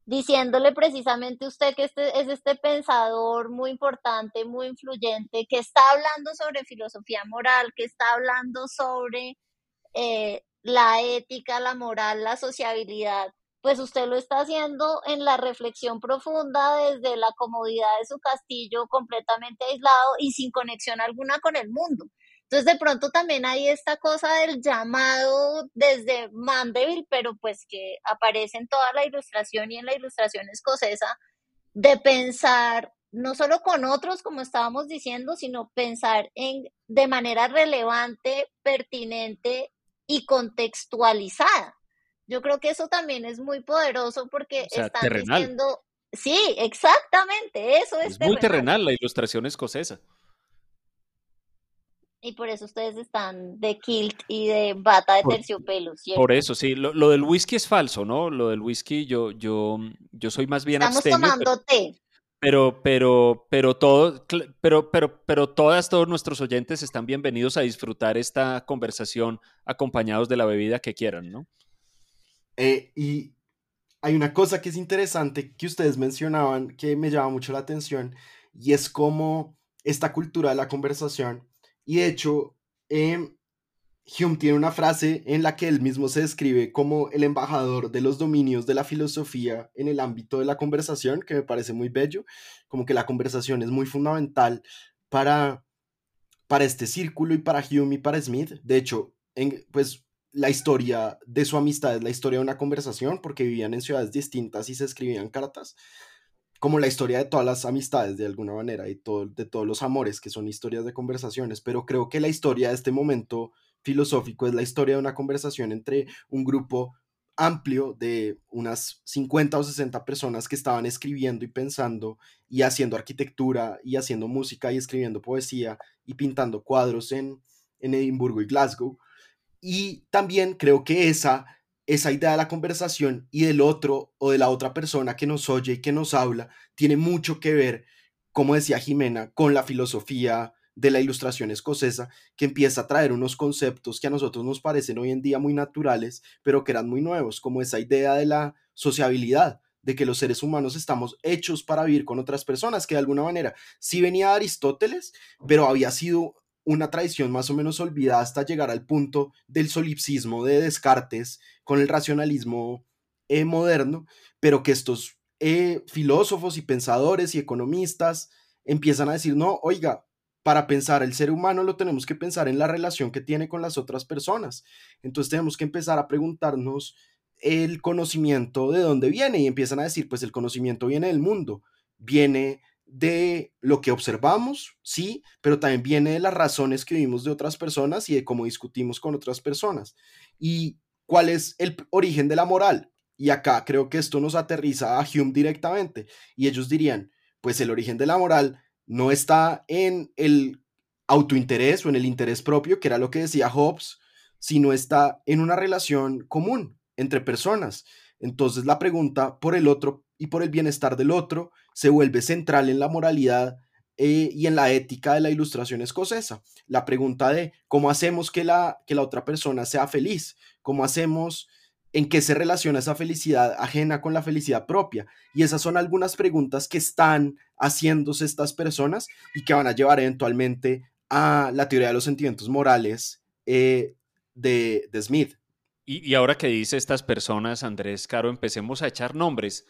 diciéndole precisamente usted que este es este pensador muy importante, muy influyente, que está hablando sobre filosofía moral, que está hablando sobre eh, la ética, la moral, la sociabilidad, pues usted lo está haciendo en la reflexión profunda desde la comodidad de su castillo completamente aislado y sin conexión alguna con el mundo. Entonces de pronto también hay esta cosa del llamado desde Mandeville, pero pues que aparece en toda la ilustración y en la ilustración escocesa, de pensar no solo con otros, como estábamos diciendo, sino pensar en de manera relevante, pertinente y contextualizada. Yo creo que eso también es muy poderoso porque están diciendo, sí, exactamente, eso es. Es muy terrenal la ilustración escocesa. Y por eso ustedes están de kilt y de bata de terciopelo, ¿cierto? Por eso, sí. Lo, del whisky es falso, ¿no? Lo del whisky, yo, yo, yo soy más bien Estamos tomando té. Pero, pero, pero todo, pero, pero, pero todas, todos nuestros oyentes están bienvenidos a disfrutar esta conversación acompañados de la bebida que quieran, ¿no? Eh, y hay una cosa que es interesante que ustedes mencionaban que me llama mucho la atención y es como esta cultura de la conversación. Y de hecho, eh, Hume tiene una frase en la que él mismo se describe como el embajador de los dominios de la filosofía en el ámbito de la conversación, que me parece muy bello, como que la conversación es muy fundamental para, para este círculo y para Hume y para Smith. De hecho, en, pues la historia de su amistad es la historia de una conversación porque vivían en ciudades distintas y se escribían cartas, como la historia de todas las amistades de alguna manera y todo, de todos los amores que son historias de conversaciones, pero creo que la historia de este momento filosófico es la historia de una conversación entre un grupo amplio de unas 50 o 60 personas que estaban escribiendo y pensando y haciendo arquitectura y haciendo música y escribiendo poesía y pintando cuadros en, en Edimburgo y Glasgow y también creo que esa, esa idea de la conversación y del otro o de la otra persona que nos oye y que nos habla tiene mucho que ver, como decía Jimena, con la filosofía de la ilustración escocesa, que empieza a traer unos conceptos que a nosotros nos parecen hoy en día muy naturales, pero que eran muy nuevos, como esa idea de la sociabilidad, de que los seres humanos estamos hechos para vivir con otras personas, que de alguna manera sí venía de Aristóteles, pero había sido una tradición más o menos olvidada hasta llegar al punto del solipsismo de Descartes con el racionalismo eh, moderno, pero que estos eh, filósofos y pensadores y economistas empiezan a decir, no, oiga, para pensar el ser humano lo tenemos que pensar en la relación que tiene con las otras personas. Entonces tenemos que empezar a preguntarnos el conocimiento de dónde viene y empiezan a decir, pues el conocimiento viene del mundo, viene de lo que observamos, sí, pero también viene de las razones que vimos de otras personas y de cómo discutimos con otras personas. ¿Y cuál es el origen de la moral? Y acá creo que esto nos aterriza a Hume directamente. Y ellos dirían, pues el origen de la moral no está en el autointerés o en el interés propio, que era lo que decía Hobbes, sino está en una relación común entre personas. Entonces la pregunta por el otro y por el bienestar del otro se vuelve central en la moralidad eh, y en la ética de la ilustración escocesa. La pregunta de cómo hacemos que la, que la otra persona sea feliz, cómo hacemos en qué se relaciona esa felicidad ajena con la felicidad propia. Y esas son algunas preguntas que están haciéndose estas personas y que van a llevar eventualmente a la teoría de los sentimientos morales eh, de, Smith. Y, ahora que dice estas personas, Andrés Caro, empecemos a echar nombres.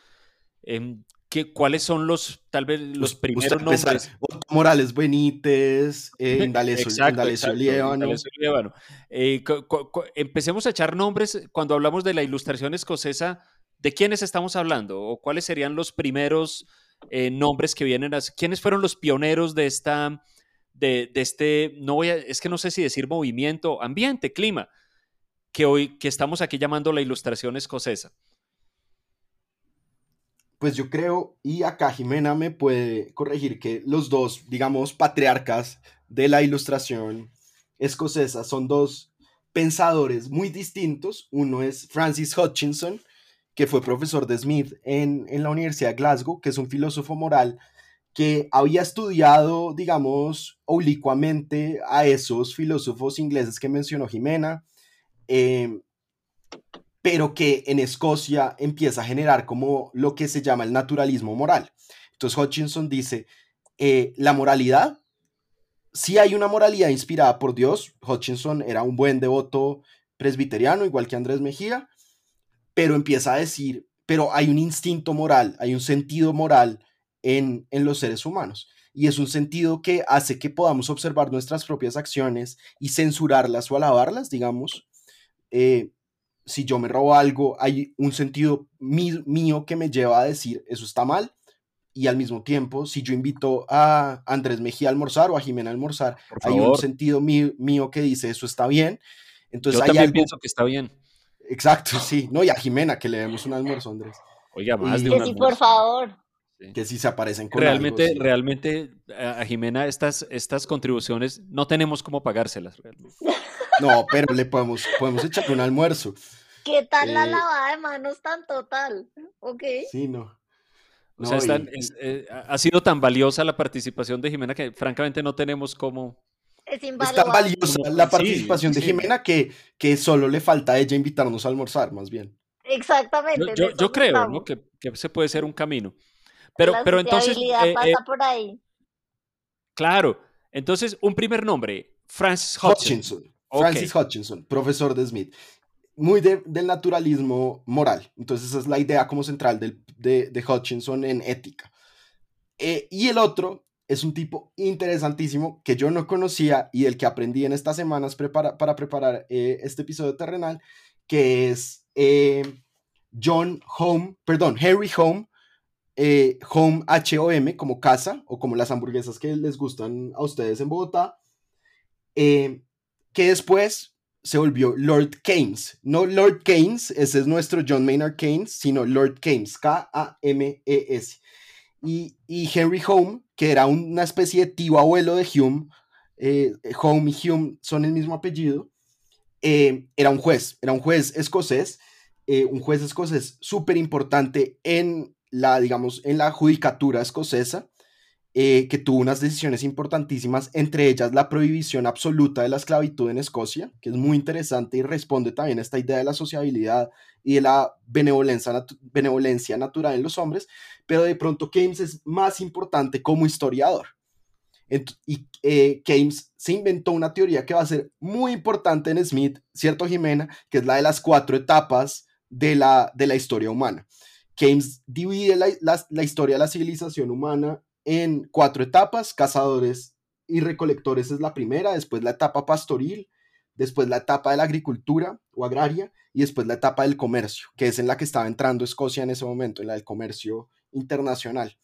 Em, ¿Qué, ¿Cuáles son los, tal vez, los primeros nombres? Morales Benítez, eh, Indalecio. Eh, empecemos a echar nombres cuando hablamos de la ilustración escocesa. ¿De quiénes estamos hablando? ¿O cuáles serían los primeros eh, nombres que vienen? A, ¿Quiénes fueron los pioneros de esta, de, de, este, no voy a, es que no sé si decir movimiento, ambiente, clima, que hoy, que estamos aquí llamando la ilustración escocesa? Pues yo creo, y acá Jimena me puede corregir, que los dos, digamos, patriarcas de la ilustración escocesa son dos pensadores muy distintos. Uno es Francis Hutchinson, que fue profesor de Smith en, en la Universidad de Glasgow, que es un filósofo moral que había estudiado, digamos, oblicuamente a esos filósofos ingleses que mencionó Jimena. Eh, pero que en Escocia empieza a generar como lo que se llama el naturalismo moral. Entonces Hutchinson dice, eh, la moralidad, si hay una moralidad inspirada por Dios, Hutchinson era un buen devoto presbiteriano, igual que Andrés Mejía, pero empieza a decir, pero hay un instinto moral, hay un sentido moral en, en los seres humanos. Y es un sentido que hace que podamos observar nuestras propias acciones y censurarlas o alabarlas, digamos, eh, si yo me robo algo, hay un sentido mío que me lleva a decir eso está mal. Y al mismo tiempo, si yo invito a Andrés Mejía a almorzar o a Jimena a almorzar, hay un sentido mío, que dice eso está bien. Entonces, yo también pienso que está bien. Exacto, sí. No, y a Jimena que le demos un almuerzo, Andrés. Oiga, más de un Que sí, por favor. Que sí se aparecen con Realmente, realmente a Jimena estas, estas contribuciones no tenemos cómo pagárselas. No, pero le podemos, podemos echar un almuerzo. ¿Qué tal la eh, lavada de manos tan total? Ok. Sí, no. o sea, eh, ha sido tan valiosa la participación de Jimena que francamente no tenemos cómo... Es, tan valiosa la participación de Jimena que, que solo le falta a ella invitarnos a almorzar, más bien. Exactamente. Yo, creo ¿no? que, que, se puede ser un camino. Pero, pero entonces... Eh, pasa por ahí. Claro. Entonces, un primer nombre, Francis Hutchinson. Francis Hutchinson, profesor de Smith. Muy del naturalismo moral. Entonces esa es la idea como central de, Hutchinson en ética. Eh, y el otro es un tipo interesantísimo que yo no conocía y del que aprendí en estas semanas para preparar eh, este episodio terrenal, que es eh, John Home, perdón, Harry Home, Home H-O-M, como casa o como las hamburguesas que les gustan a ustedes en Bogotá que después se volvió Lord Keynes. No Lord Keynes, ese es nuestro John Maynard Keynes, sino Lord Keynes, K-A-M-E-S. Y, Henry Home, que era una especie de tío abuelo de Hume, eh, Home y Hume son el mismo apellido, eh, era un juez, era un juez escocés, eh, un juez escocés súper importante en la, digamos, en la judicatura escocesa, eh, que tuvo unas decisiones importantísimas, entre ellas la prohibición absoluta de la esclavitud en Escocia, que es muy interesante y responde también a esta idea de la sociabilidad y de la benevolencia, benevolencia natural en los hombres, pero de pronto Keynes es más importante como historiador. Y eh, Keynes se inventó una teoría que va a ser muy importante en Smith, ¿cierto, Jimena? Que es la de las cuatro etapas de la, de la historia humana. Keynes divide la, la historia de la civilización humana en cuatro etapas, cazadores y recolectores es la primera, después la etapa pastoril, después la etapa de la agricultura o agraria y después la etapa del comercio, que es en la que estaba entrando Escocia en ese momento, en la del comercio internacional.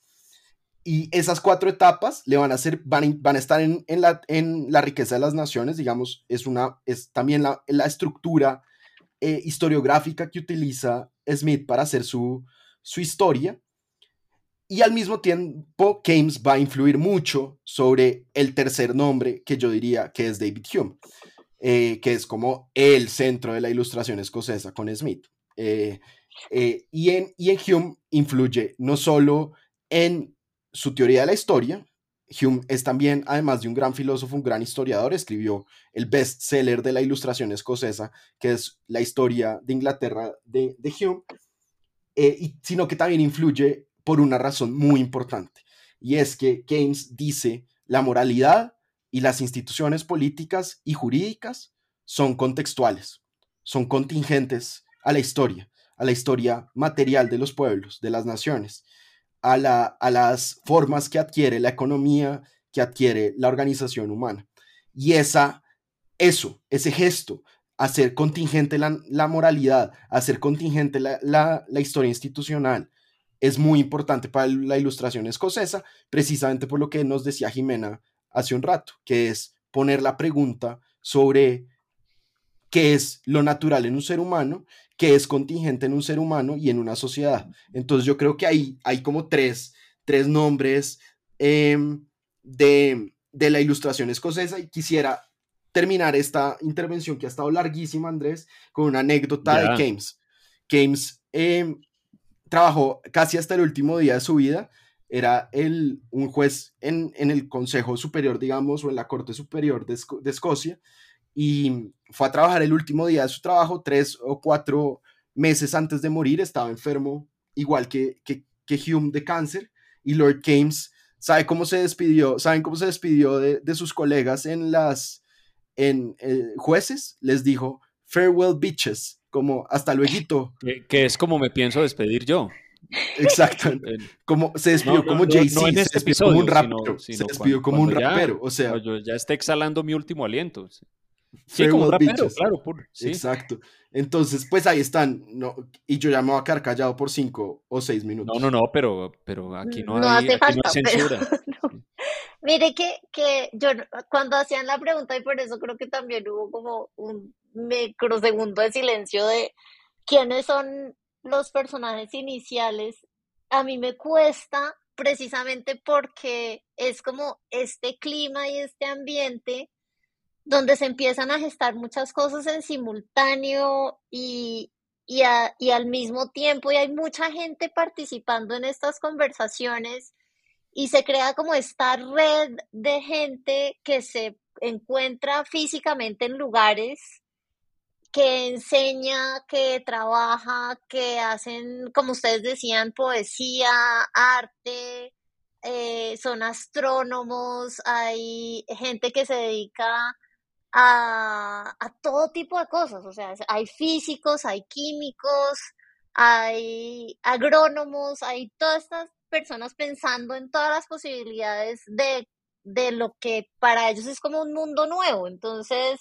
Y esas cuatro etapas le van a, hacer, van, van a estar en, la, en, la, riqueza de las naciones, digamos, es, una, es también la, la estructura eh, historiográfica que utiliza Smith para hacer su, su historia. Y al mismo tiempo, Keynes va a influir mucho sobre el tercer nombre que yo diría que es David Hume, eh, que es como el centro de la ilustración escocesa con Smith. Eh, eh, y, en, y en Hume influye no solo en su teoría de la historia, Hume es también, además de un gran filósofo, un gran historiador, escribió el bestseller de la ilustración escocesa, que es la historia de Inglaterra de, de Hume, y, sino que también influye por una razón muy importante, y es que Keynes dice la moralidad y las instituciones políticas y jurídicas son contextuales, son contingentes a la historia, a la historia material de los pueblos, de las naciones, a, la, a las formas que adquiere la economía, que adquiere la organización humana. Y esa, eso, ese gesto, hacer contingente la, moralidad, hacer contingente la, la historia institucional, es muy importante para la ilustración escocesa, precisamente por lo que nos decía Jimena hace un rato, que es poner la pregunta sobre qué es lo natural en un ser humano, qué es contingente en un ser humano y en una sociedad. Entonces yo creo que ahí hay como tres, tres nombres em, de, la ilustración escocesa y quisiera terminar esta intervención que ha estado larguísima, Andrés, con una anécdota de James. James trabajó casi hasta el último día de su vida. Era el, un juez en, el Consejo Superior, digamos, o en la Corte Superior de, Escocia, y fue a trabajar el último día de su trabajo, tres o cuatro meses antes de morir, estaba enfermo, igual que, que, Hume de cáncer, y Lord James sabe cómo se despidió, saben cómo se despidió de, sus colegas en las en eh, jueces, les dijo farewell bitches, como hasta luego. Que, es como me pienso despedir yo. Exacto. Como se despidió como Jay-Z, se despidió como un rapero. se despidió como un rapero. o sea, yo ya está exhalando mi último aliento. Sí, como un rapero, claro. Exacto. Entonces, pues ahí están. No, y yo ya me voy a quedar callado por cinco o seis minutos. No, no, no, pero, pero aquí no, hay, censura. Mire que, que yo cuando hacían la pregunta, y por eso creo que también hubo como un microsegundo de silencio de quiénes son los personajes iniciales, a mí me cuesta precisamente porque es como este clima y este ambiente donde se empiezan a gestar muchas cosas en simultáneo y, y, y, al mismo tiempo, y hay mucha gente participando en estas conversaciones y se crea como esta red de gente que se encuentra físicamente en lugares que enseña, que trabaja, que hacen, como ustedes decían, poesía, arte, eh, son astrónomos, hay gente que se dedica a, a, todo tipo de cosas, o sea, hay físicos, hay químicos, hay agrónomos, hay todas estas personas pensando en todas las posibilidades de, de lo que para ellos es como un mundo nuevo. Entonces,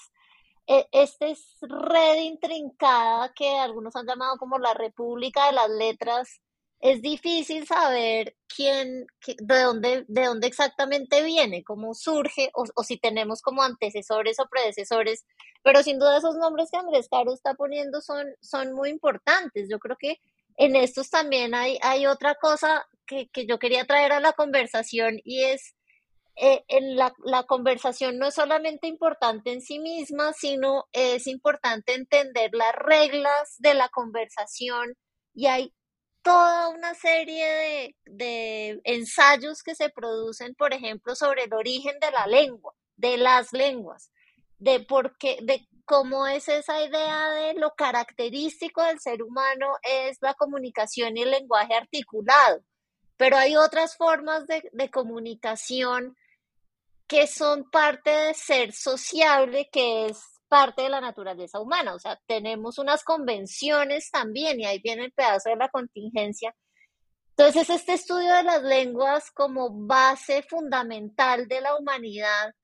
esta es red intrincada que algunos han llamado como la República de las Letras, es difícil saber quién, de dónde, de dónde exactamente viene, cómo surge, o, o, si tenemos como antecesores o predecesores, pero sin duda esos nombres que Andrés Caro está poniendo son, son muy importantes. Yo creo que en estos también hay, hay otra cosa que, que yo quería traer a la conversación y es eh, en la, la, conversación no es solamente importante en sí misma, sino es importante entender las reglas de la conversación y hay toda una serie de, ensayos que se producen, por ejemplo, sobre el origen de la lengua, de las lenguas, de por de cómo es esa idea de lo característico del ser humano es la comunicación y el lenguaje articulado. Pero hay otras formas de, de comunicación que son parte de ser sociable, que es parte de la naturaleza humana. O sea, tenemos unas convenciones también y ahí viene el pedazo de la contingencia. Entonces, este estudio de las lenguas como base fundamental de la humanidad,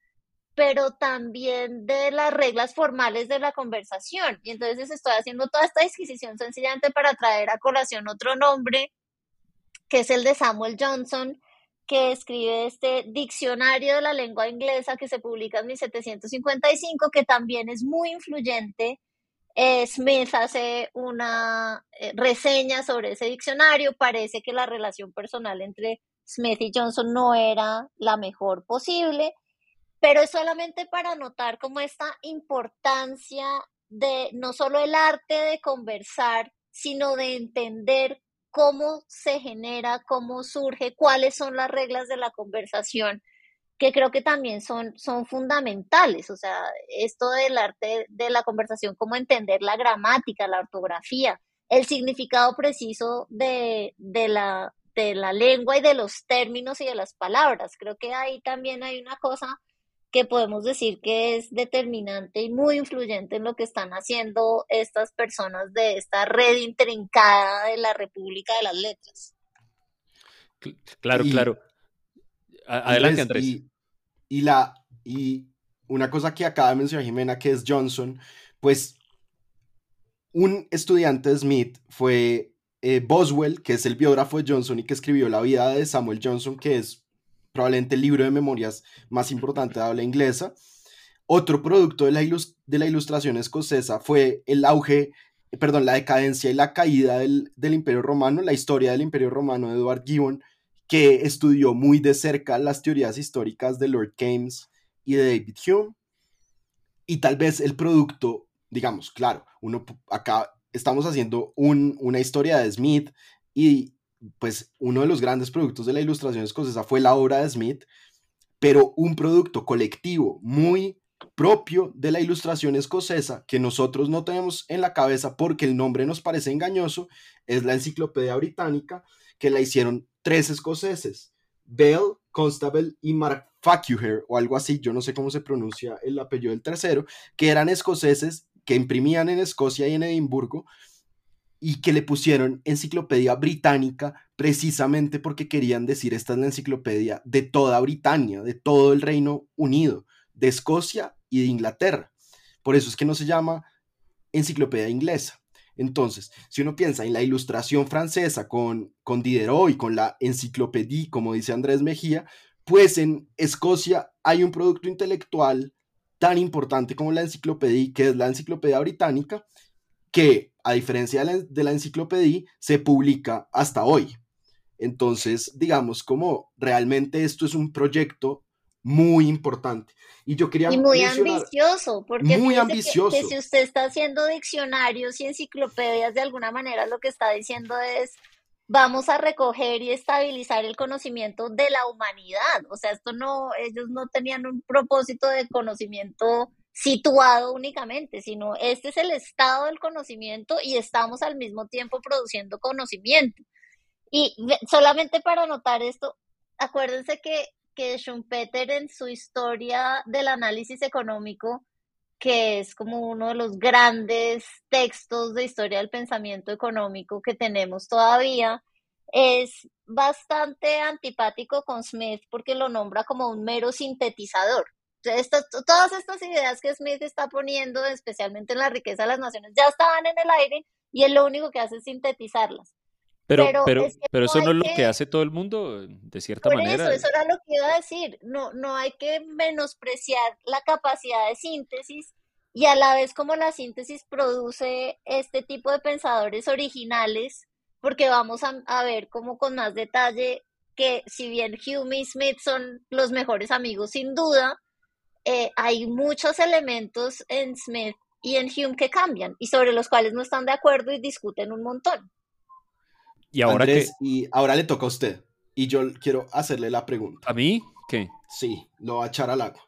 pero también de las reglas formales de la conversación. Y entonces estoy haciendo toda esta disquisición sencillamente para traer a colación otro nombre, que es el de Samuel Johnson, que escribe este diccionario de la lengua inglesa que se publica en 1755, que también es muy influyente. Eh, Smith hace una eh, reseña sobre ese diccionario. Parece que la relación personal entre Smith y Johnson no era la mejor posible, pero es solamente para notar como esta importancia de no solo el arte de conversar, sino de entender cómo se genera, cómo surge, cuáles son las reglas de la conversación, que creo que también son, son fundamentales. O sea, esto del arte de la conversación, cómo entender la gramática, la ortografía, el significado preciso de, de, la, de la lengua y de los términos y de las palabras. Creo que ahí también hay una cosa que podemos decir que es determinante y muy influyente en lo que están haciendo estas personas de esta red intrincada de la República de las Letras. Claro, claro. Adelante, Andrés. Y, la, y una cosa que acaba de mencionar Jimena, que es Johnson, pues un estudiante de Smith fue eh, Boswell, que es el biógrafo de Johnson y que escribió la vida de Samuel Johnson, que es probablemente el libro de memorias más importante de habla inglesa. Otro producto de la, de la ilustración escocesa fue el auge, perdón, la decadencia y la caída del, del Imperio Romano, la historia del Imperio Romano de Edward Gibbon, que estudió muy de cerca las teorías históricas de Lord Keynes y de David Hume. Y tal vez el producto, digamos, claro, uno acá estamos haciendo un, una historia de Smith y pues uno de los grandes productos de la ilustración escocesa fue la obra de Smith, pero un producto colectivo muy propio de la ilustración escocesa que nosotros no tenemos en la cabeza porque el nombre nos parece engañoso es la enciclopedia británica que la hicieron tres escoceses, Bell, Constable y Mark Falkiner o algo así, yo no sé cómo se pronuncia el apellido del tercero, que eran escoceses que imprimían en Escocia y en Edimburgo y que le pusieron enciclopedia británica precisamente porque querían decir esta es la enciclopedia de toda Britania, de todo el Reino Unido, de Escocia y de Inglaterra. Por eso es que no se llama enciclopedia inglesa. Entonces, si uno piensa en la ilustración francesa con, con Diderot y con la enciclopedia, como dice Andrés Mejía, pues en Escocia hay un producto intelectual tan importante como la enciclopedia, que es la enciclopedia británica, que a diferencia de la, enciclopedia, se publica hasta hoy. Entonces, digamos, como realmente esto es un proyecto muy importante. Y yo quería... Y muy ambicioso, porque muy ambicioso. Que, si usted está haciendo diccionarios y enciclopedias, de alguna manera lo que está diciendo es, vamos a recoger y estabilizar el conocimiento de la humanidad. O sea, esto no, ellos no tenían un propósito de conocimiento situado únicamente, sino este es el estado del conocimiento y estamos al mismo tiempo produciendo conocimiento. Y solamente para notar esto, acuérdense que, que Schumpeter en su historia del análisis económico, que es como uno de los grandes textos de historia del pensamiento económico que tenemos todavía, es bastante antipático con Smith porque lo nombra como un mero sintetizador todas estas ideas que Smith está poniendo, especialmente en la riqueza de las naciones, ya estaban en el aire y él lo único que hace es sintetizarlas. Pero, pero, pero, eso no es lo que... hace todo el mundo, de cierta manera. Eso, eso era lo que iba a decir. No, no hay que menospreciar la capacidad de síntesis y a la vez como la síntesis produce este tipo de pensadores originales, porque vamos a, a ver como con más detalle que si bien Hume y Smith son los mejores amigos sin duda, eh, hay muchos elementos en Smith y en Hume que cambian y sobre los cuales no están de acuerdo y discuten un montón. Y ahora que... Y ahora le toca a usted. Y yo quiero hacerle la pregunta. ¿A mí? ¿Qué? Sí, lo va a echar al agua.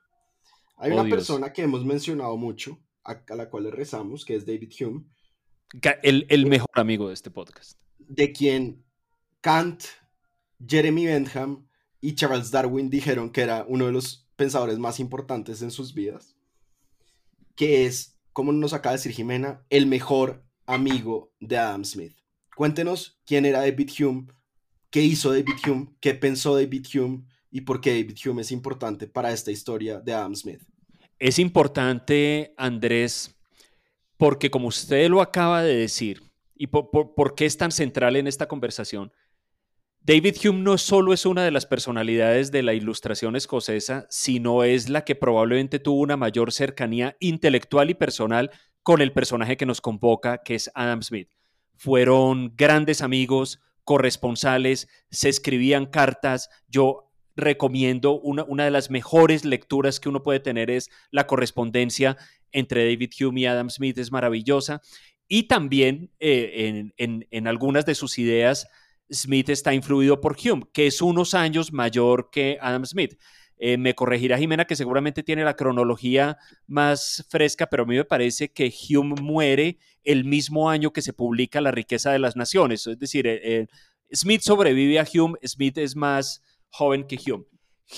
Hay oh, una persona que hemos mencionado mucho, a, la cual le rezamos, que es David Hume. El, el mejor amigo de este podcast. De quien Kant, Jeremy Bentham y Charles Darwin dijeron que era uno de los pensadores más importantes en sus vidas. Que es, como nos acaba de decir Jimena, el mejor amigo de Adam Smith. Cuéntenos quién era David Hume, qué hizo David Hume, qué pensó David Hume y por qué David Hume es importante para esta historia de Adam Smith. Es importante, Andrés, porque como usted lo acaba de decir, y por, qué es tan central en esta conversación, David Hume no solo es una de las personalidades de la ilustración escocesa, sino es la que probablemente tuvo una mayor cercanía intelectual y personal con el personaje que nos convoca, que es Adam Smith. Fueron grandes amigos, corresponsales, se escribían cartas. Yo recomiendo una, de las mejores lecturas que uno puede tener es la correspondencia entre David Hume y Adam Smith, es maravillosa. Y también eh, en, algunas de sus ideas, Smith está influido por Hume, que es unos años mayor que Adam Smith. Eh, me corregirá Jimena, que seguramente tiene la cronología más fresca, pero a mí me parece que Hume muere el mismo año que se publica La riqueza de las naciones. Es decir, eh, Smith sobrevive a Hume, Smith es más joven que Hume.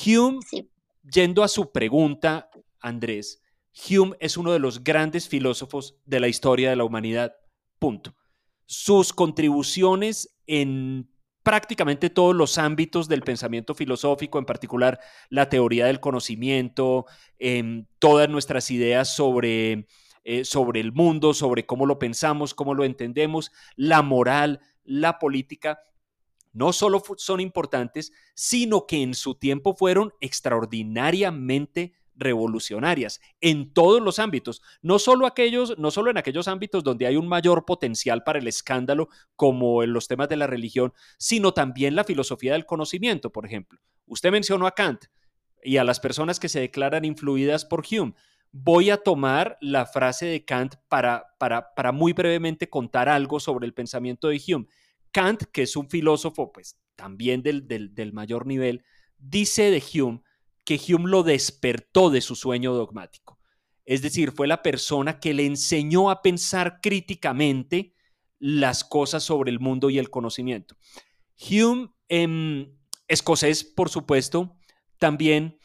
Hume, yendo a su pregunta, Andrés, Hume es uno de los grandes filósofos de la historia de la humanidad. Punto. Sus contribuciones en prácticamente todos los ámbitos del pensamiento filosófico, en particular la teoría del conocimiento, en todas nuestras ideas sobre, eh, sobre el mundo, sobre cómo lo pensamos, cómo lo entendemos, la moral, la política, no solo son importantes, sino que en su tiempo fueron extraordinariamente revolucionarias en todos los ámbitos, no solo aquellos, no solo en aquellos ámbitos donde hay un mayor potencial para el escándalo, como en los temas de la religión, sino también la filosofía del conocimiento, por ejemplo. Usted mencionó a Kant y a las personas que se declaran influidas por Hume. Voy a tomar la frase de Kant para, para, para muy brevemente contar algo sobre el pensamiento de Hume. Kant, que es un filósofo pues también del, del, mayor nivel, dice de Hume que Hume lo despertó de su sueño dogmático. Es decir, fue la persona que le enseñó a pensar críticamente las cosas sobre el mundo y el conocimiento. Hume, em, escocés, por supuesto, también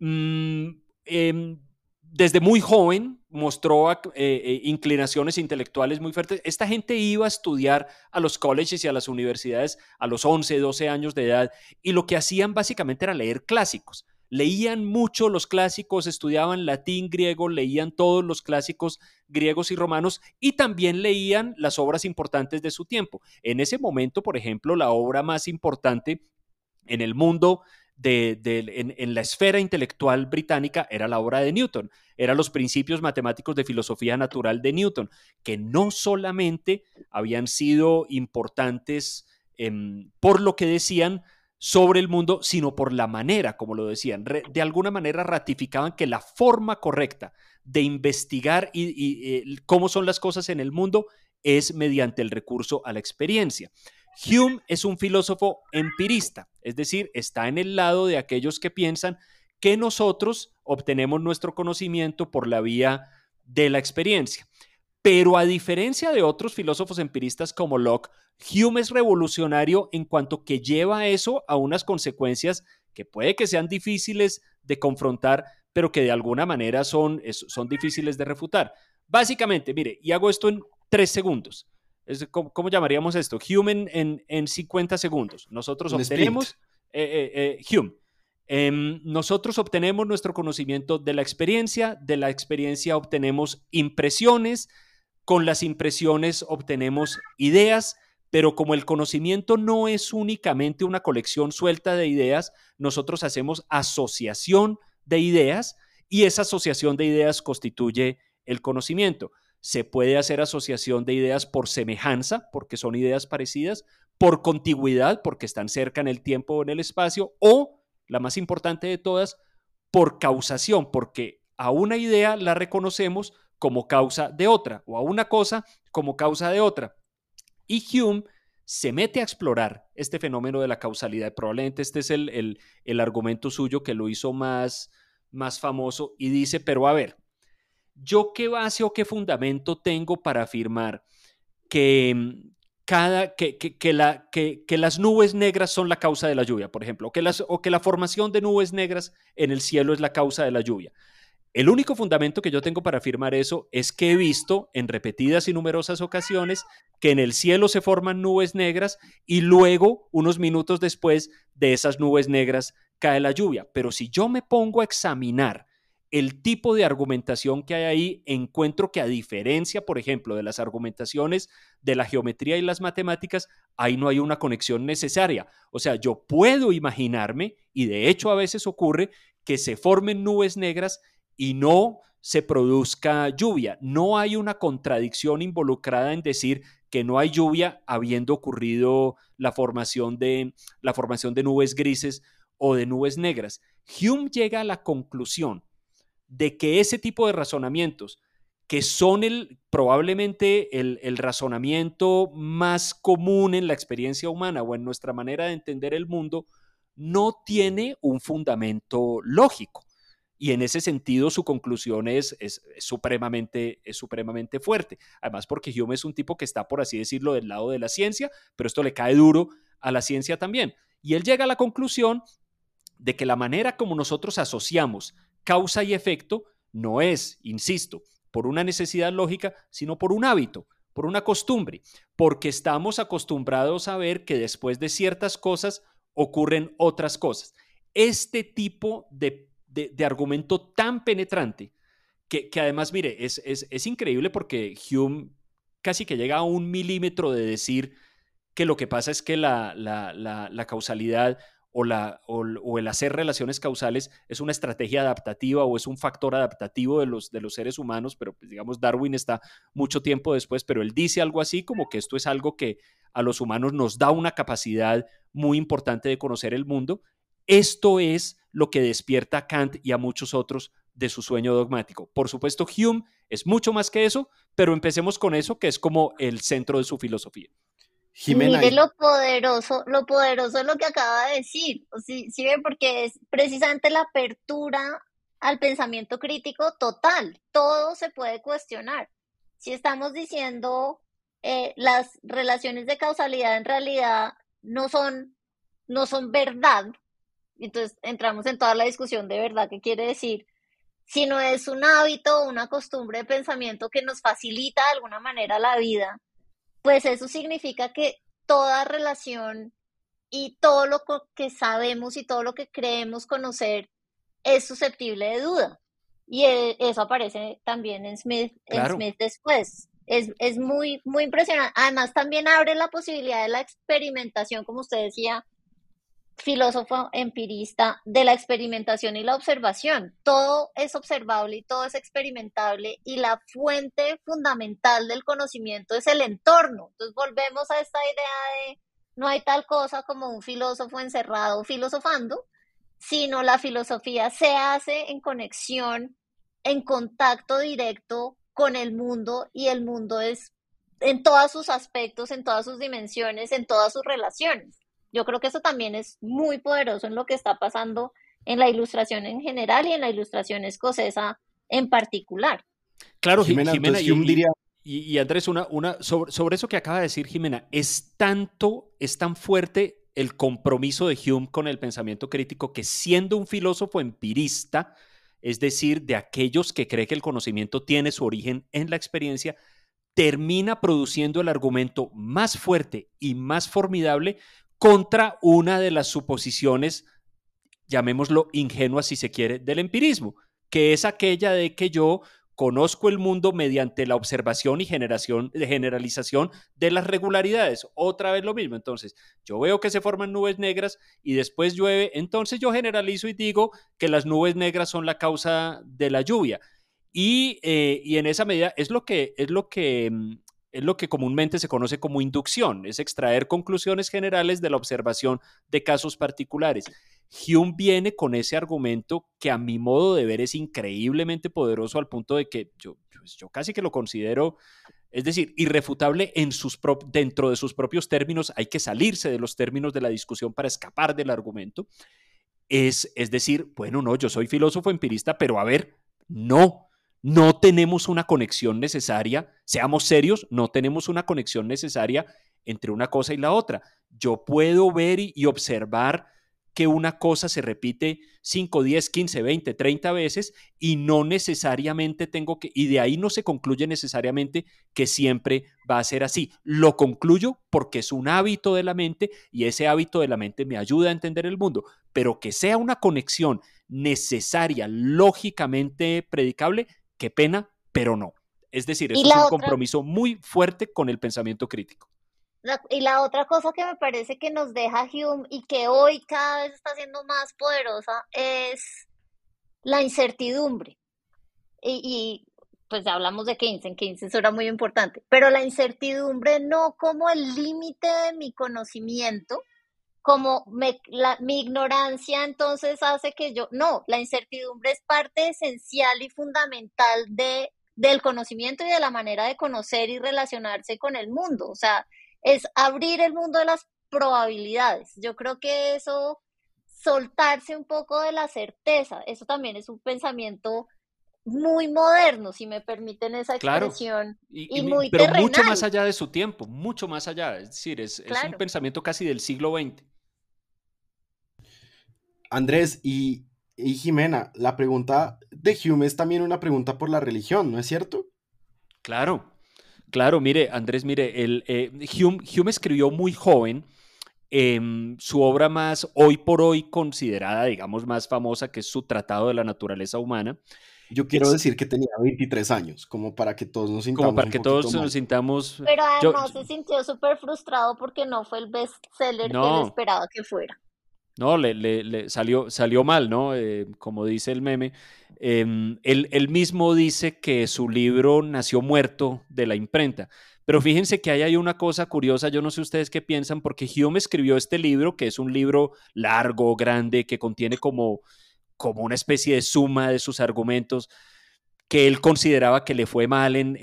mm, em, desde muy joven mostró eh, eh, inclinaciones intelectuales muy fuertes. Esta gente iba a estudiar a los colleges y a las universidades a los 11, 12 años de edad y lo que hacían básicamente era leer clásicos. Leían mucho los clásicos, estudiaban latín, griego, leían todos los clásicos griegos y romanos y también leían las obras importantes de su tiempo. En ese momento, por ejemplo, la obra más importante en el mundo en, la esfera intelectual británica era la obra de Newton, eran los principios matemáticos de filosofía natural de Newton, que no solamente habían sido importantes em, por lo que decían sobre el mundo, sino por la manera como lo decían. de alguna manera ratificaban que la forma correcta de investigar y, eh, cómo son las cosas en el mundo es mediante el recurso a la experiencia. Hume es un filósofo empirista, es decir, está en el lado de aquellos que piensan que nosotros obtenemos nuestro conocimiento por la vía de la experiencia. Pero a diferencia de otros filósofos empiristas como Locke, Hume es revolucionario en cuanto que lleva eso a unas consecuencias que puede que sean difíciles de confrontar, pero que de alguna manera son, son difíciles de refutar. Básicamente, mire, y hago esto en tres segundos. ¿cómo, llamaríamos esto? Human en, en 50 segundos. Nosotros obtenemos, eh, eh, eh, Hume, em, nosotros obtenemos nuestro conocimiento de la experiencia, de la experiencia obtenemos impresiones, con las impresiones obtenemos ideas, pero como el conocimiento no es únicamente una colección suelta de ideas, nosotros hacemos asociación de ideas y esa asociación de ideas constituye el conocimiento. Se puede hacer asociación de ideas por semejanza, porque son ideas parecidas, por contigüidad, porque están cerca en el tiempo o en el espacio, o, la más importante de todas, por causación, porque a una idea la reconocemos como causa de otra, o a una cosa como causa de otra. Y Hume se mete a explorar este fenómeno de la causalidad. Probablemente este es el, el, argumento suyo que lo hizo más, más famoso y dice, pero a ver, ¿yo qué base o qué fundamento tengo para afirmar que, mm, cada, que, que, la, que, las nubes negras son la causa de la lluvia, por ejemplo, que, las, o que la formación de nubes negras en el cielo es la causa de la lluvia. El único fundamento que yo tengo para afirmar eso es que he visto en repetidas y numerosas ocasiones que en el cielo se forman nubes negras y luego, unos minutos después de esas nubes negras, cae la lluvia. Pero si yo me pongo a examinar el tipo de argumentación que hay ahí, encuentro que a diferencia, por ejemplo, de las argumentaciones de la geometría y las matemáticas, ahí no hay una conexión necesaria. O sea, yo puedo imaginarme, y de hecho a veces ocurre, que se formen nubes negras y no se produzca lluvia. No hay una contradicción involucrada en decir que no hay lluvia habiendo ocurrido la formación de, la formación de nubes grises o de nubes negras. Hume llega a la conclusión de que ese tipo de razonamientos, que son el, probablemente el, el razonamiento más común en la experiencia humana o en nuestra manera de entender el mundo, no tiene un fundamento lógico. Y en ese sentido su conclusión es, es, supremamente, es supremamente fuerte. Además porque Hume es un tipo que está, por así decirlo, del lado de la ciencia, pero esto le cae duro a la ciencia también. Y él llega a la conclusión de que la manera como nosotros asociamos causa y efecto no es, insisto, por una necesidad lógica, sino por un hábito, por una costumbre, porque estamos acostumbrados a ver que después de ciertas cosas ocurren otras cosas. Este tipo de de, argumento tan penetrante que, además, mire, es, es, increíble porque Hume casi que llega a un milímetro de decir que lo que pasa es que la, la, causalidad o, la, o, el hacer relaciones causales es una estrategia adaptativa o es un factor adaptativo de los, de los seres humanos, pero pues, digamos Darwin está mucho tiempo después, pero él dice algo así como que esto es algo que a los humanos nos da una capacidad muy importante de conocer el mundo. Esto es lo que despierta a Kant y a muchos otros de su sueño dogmático. Por supuesto, Hume es mucho más que eso, pero empecemos con eso, que es como el centro de su filosofía. Mire lo poderoso, lo poderoso es lo que acaba de decir. Sí, sí ve, porque es precisamente la apertura al pensamiento crítico total. Todo se puede cuestionar. Si estamos diciendo eh, las relaciones de causalidad en realidad no son, no son verdad, entonces entramos en toda la discusión de verdad qué quiere decir. Si no es un hábito, una costumbre de pensamiento que nos facilita de alguna manera la vida, pues eso significa que toda relación y todo lo que sabemos y todo lo que creemos conocer es susceptible de duda. Y e, eso aparece también en Smith, en Smith después. Es, es, muy, muy impresionante. Además, también abre la posibilidad de la experimentación, como usted decía, filósofo empirista de la experimentación y la observación. Todo es observable y todo es experimentable y la fuente fundamental del conocimiento es el entorno. Entonces volvemos a esta idea de no hay tal cosa como un filósofo encerrado filosofando, sino la filosofía se hace en conexión, en contacto directo con el mundo y el mundo es en todos sus aspectos, en todas sus dimensiones, en todas sus relaciones. Yo creo que eso también es muy poderoso en lo que está pasando en la ilustración en general y en la ilustración escocesa en particular. Claro, Jimena, y, Andrés, una, una, sobre, sobre, eso que acaba de decir Jimena, es tanto, es tan fuerte el compromiso de Hume con el pensamiento crítico que siendo un filósofo empirista, es decir, de aquellos que cree que el conocimiento tiene su origen en la experiencia, termina produciendo el argumento más fuerte y más formidable contra una de las suposiciones, llamémoslo ingenuas si se quiere, del empirismo, que es aquella de que yo conozco el mundo mediante la observación y generación, generalización de las regularidades. Otra vez lo mismo. Entonces, yo veo que se forman nubes negras y después llueve, entonces yo generalizo y digo que las nubes negras son la causa de la lluvia. Y, eh, y en esa medida es lo que, es lo que mm, es lo que comúnmente se conoce como inducción, es extraer conclusiones generales de la observación de casos particulares. Hume viene con ese argumento que a mi modo de ver es increíblemente poderoso al punto de que yo, yo, casi que lo considero Es decir, irrefutable en sus dentro de sus propios términos, hay que salirse de los términos de la discusión para escapar del argumento. Es, es decir, bueno, no, yo soy filósofo empirista, pero a ver, no, no tenemos una conexión necesaria, seamos serios, no tenemos una conexión necesaria entre una cosa y la otra. Yo puedo ver y observar que una cosa se repite 5, 10, 15, 20, 30 veces y no necesariamente tengo que, y de ahí no se concluye necesariamente que siempre va a ser así. Lo concluyo porque es un hábito de la mente y ese hábito de la mente me ayuda a entender el mundo, pero que sea una conexión necesaria, lógicamente predicable, qué pena, pero no. Es decir, es un compromiso muy fuerte con el pensamiento crítico y la otra cosa que me parece que nos deja Hume y que hoy cada vez está siendo más poderosa es la incertidumbre. Y, pues hablamos de Keynes, en Keynes eso era muy importante, pero la incertidumbre no como el límite de mi conocimiento, como la, mi ignorancia entonces hace que yo, no, la incertidumbre es parte esencial y fundamental de, del conocimiento y de la manera de conocer y relacionarse con el mundo. O sea, es abrir el mundo de las probabilidades. Yo creo que eso, soltarse un poco de la certeza, eso también es un pensamiento muy moderno, si me permiten esa expresión, y, muy pero mucho más allá de su tiempo, mucho más allá, es decir, es, un pensamiento casi del siglo XX. Andrés y, y Jimena, la pregunta de Hume es también una pregunta por la religión, ¿no es cierto? Claro, Claro, mire, Andrés, mire, el, eh, Hume, escribió muy joven em, su obra más hoy por hoy considerada, digamos, más famosa, que es su Tratado de la Naturaleza Humana. Yo quiero decir que tenía 23 años, como para que todos nos sintamos. Como para que todos nos sintamos. Pero además se sintió súper frustrado porque no fue el bestseller que él esperaba que fuera. No, le, le, salió, salió mal, ¿no? Eh, como dice el meme. Em, él, mismo dice que su libro nació muerto de la imprenta. Pero fíjense que ahí hay una cosa curiosa, yo no sé ustedes qué piensan, porque Hume escribió este libro, que es un libro largo, grande, que contiene como, como una especie de suma de sus argumentos que él consideraba que le fue mal en,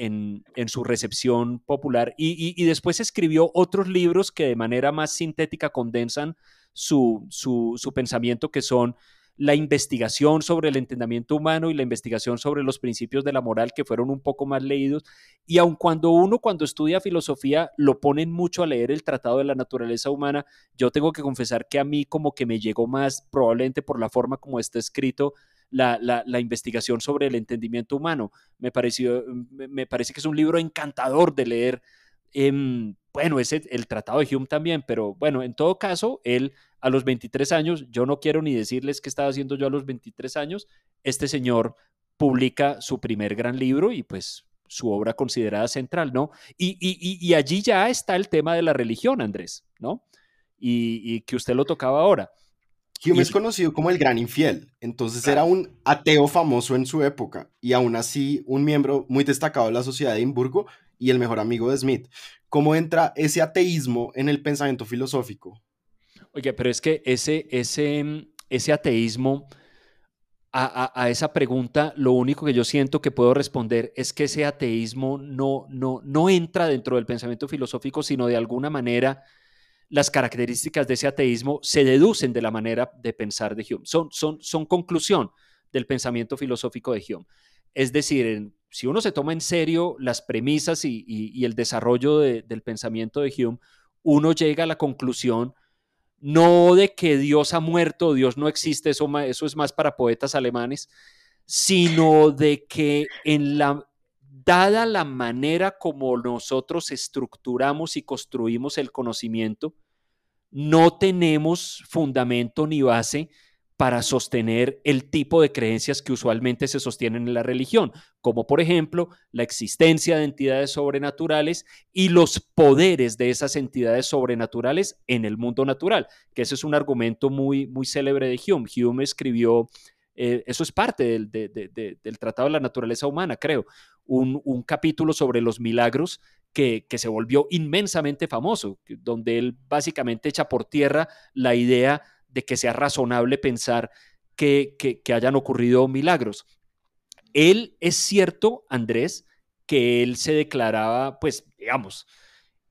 en, su recepción popular, y, y, después escribió otros libros que de manera más sintética condensan su, su, su pensamiento, que son la investigación sobre el entendimiento humano y la investigación sobre los principios de la moral que fueron un poco más leídos. Y aun cuando uno cuando estudia filosofía lo ponen mucho a leer el Tratado de la Naturaleza Humana, yo tengo que confesar que a mí como que me llegó más probablemente por la forma como está escrito la, la, investigación sobre el entendimiento humano. Me, pareció, me, parece que es un libro encantador de leer. Em, bueno, es el Tratado de Hume también, pero bueno, en todo caso, él a los 23 años, yo no quiero ni decirles qué estaba haciendo yo a los 23 años, este señor publica su primer gran libro y pues su obra considerada central, ¿no? Y, y, allí ya está el tema de la religión, Andrés, ¿no? Y, que usted lo tocaba ahora. Hume es conocido como el gran infiel, entonces era un ateo famoso en su época y aún así un miembro muy destacado de la sociedad de Edimburgo y el mejor amigo de Smith. ¿Cómo entra ese ateísmo en el pensamiento filosófico? Oye, pero es que ese, ese, ese ateísmo, a, esa pregunta, lo único que yo siento que puedo responder es que ese ateísmo no, no, no entra dentro del pensamiento filosófico, sino de alguna manera las características de ese ateísmo se deducen de la manera de pensar de Hume. Son, son, son conclusión del pensamiento filosófico de Hume. Es decir, si uno se toma en serio las premisas y, el desarrollo del pensamiento de Hume, uno llega a la conclusión no de que Dios ha muerto, Dios no existe, eso, eso es más para poetas alemanes, sino de que en la, dada la manera como nosotros estructuramos y construimos el conocimiento, no tenemos fundamento ni base para sostener el tipo de creencias que usualmente se sostienen en la religión, como por ejemplo la existencia de entidades sobrenaturales y los poderes de esas entidades sobrenaturales en el mundo natural, que ese es un argumento muy, muy célebre de Hume. Hume escribió, eh, eso es parte del, del, Tratado de la Naturaleza Humana, creo, un, un capítulo sobre los milagros que, que, se volvió inmensamente famoso, donde él básicamente echa por tierra la idea de que sea razonable pensar que, hayan ocurrido milagros. Él es cierto, Andrés, que él se declaraba, pues, digamos,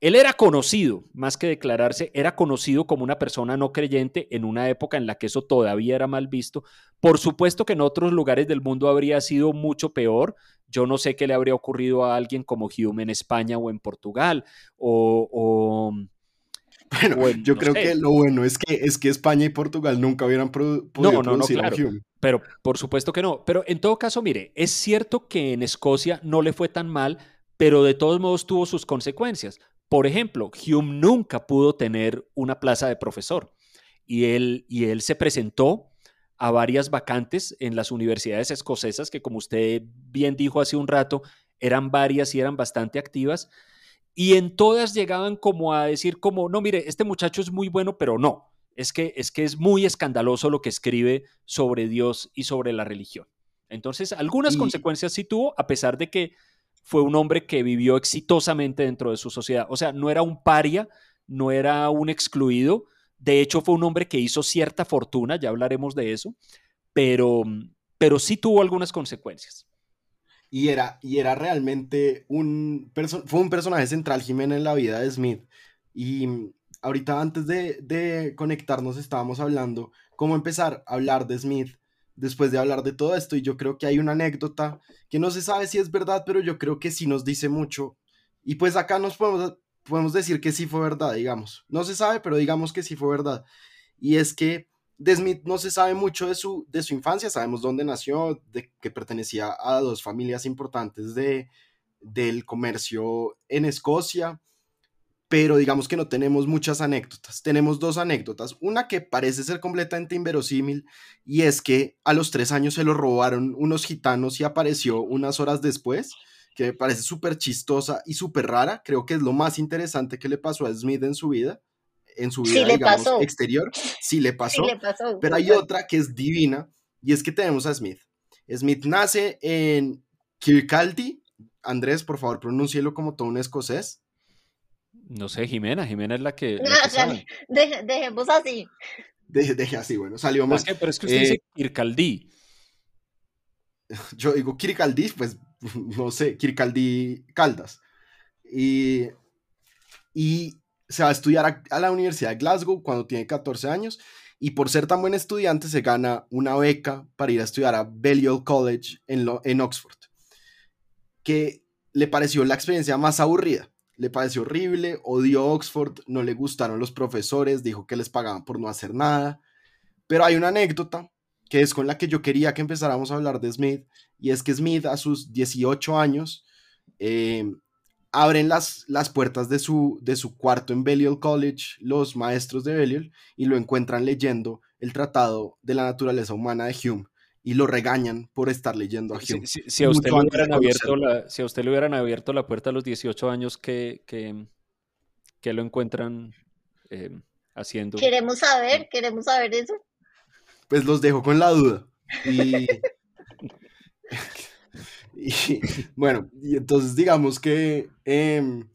él era conocido, más que declararse, era conocido como una persona no creyente en una época en la que eso todavía era mal visto. Por supuesto que en otros lugares del mundo habría sido mucho peor. Yo no sé qué le habría ocurrido a alguien como Hume en España o en Portugal o... bueno, yo creo que lo bueno es que, es que España y Portugal nunca hubieran podido no, no, no, claro, Pero por supuesto que no. Pero en todo caso, mire, es cierto que en Escocia no le fue tan mal, pero de todos modos tuvo sus consecuencias. Por ejemplo, Hume nunca pudo tener una plaza de profesor y él, y él se presentó a varias vacantes en las universidades escocesas, que como usted bien dijo hace un rato, eran varias y eran bastante activas, y en todas llegaban como a decir como, no, mire, este muchacho es muy bueno, pero no, es que es, que es muy escandaloso lo que escribe sobre Dios y sobre la religión. Entonces, algunas consecuencias sí tuvo, a pesar de que fue un hombre que vivió exitosamente dentro de su sociedad. O sea, no era un paria, no era un excluido. De hecho, fue un hombre que hizo cierta fortuna, ya hablaremos de eso, pero, pero sí tuvo algunas consecuencias. Y era, y era realmente un, fue un personaje central, Jiménez, en la vida de Smith. Y ahorita antes de, de conectarnos estábamos hablando cómo empezar a hablar de Smith después de hablar de todo esto y yo creo que hay una anécdota que no se sabe si es verdad, pero yo creo que sí nos dice mucho. Y pues acá nos podemos, podemos decir que sí fue verdad, digamos. No se sabe, pero digamos que sí fue verdad. Y es que de Smith no se sabe mucho de su, de su infancia, sabemos dónde nació, de que pertenecía a dos familias importantes de, del comercio en Escocia, pero digamos que no tenemos muchas anécdotas. Tenemos dos anécdotas. Una que parece ser completamente inverosímil y es que a los tres años se lo robaron unos gitanos y apareció unas horas después, que me parece súper chistosa y súper rara. Creo que es lo más interesante que le pasó a Smith en su vida, en su vida, digamos, exterior. Sí le pasó. Sí le pasó pero hay otra que es divina y es que tenemos a Smith. Smith nace en Kirkcaldy. Andrés, por favor, pronúncielo como todo un escocés. No sé, Jimena, Jimena es la que. dejemos así. Deje, así, bueno, salió más. pero es que usted dice eh, Kirkaldí. Yo digo Kirkaldí, pues no sé, Kirkaldí Caldas. Y, y se va a estudiar a, la Universidad de Glasgow cuando tiene 14 años. Y por ser tan buen estudiante, se gana una beca para ir a estudiar a Balliol College en, en Oxford. Que le pareció la experiencia más aburrida le pareció horrible, odió Oxford, no le gustaron los profesores, dijo que les pagaban por no hacer nada. Pero hay una anécdota que es con la que yo quería que empezáramos a hablar de Smith, y es que Smith a sus 18 años eh, abren las, las puertas de su, de su cuarto en Balliol College, los maestros de Balliol, y lo encuentran leyendo el Tratado de la Naturaleza Humana de Hume y lo regañan por estar leyendo a Hume. Si, a, usted le hubieran abierto la, si a usted le hubieran abierto la puerta a los 18 años, ¿qué, que, lo encuentran eh, haciendo? Queremos saber, queremos saber eso. Pues los dejo con la duda. Y, bueno, y entonces digamos que em,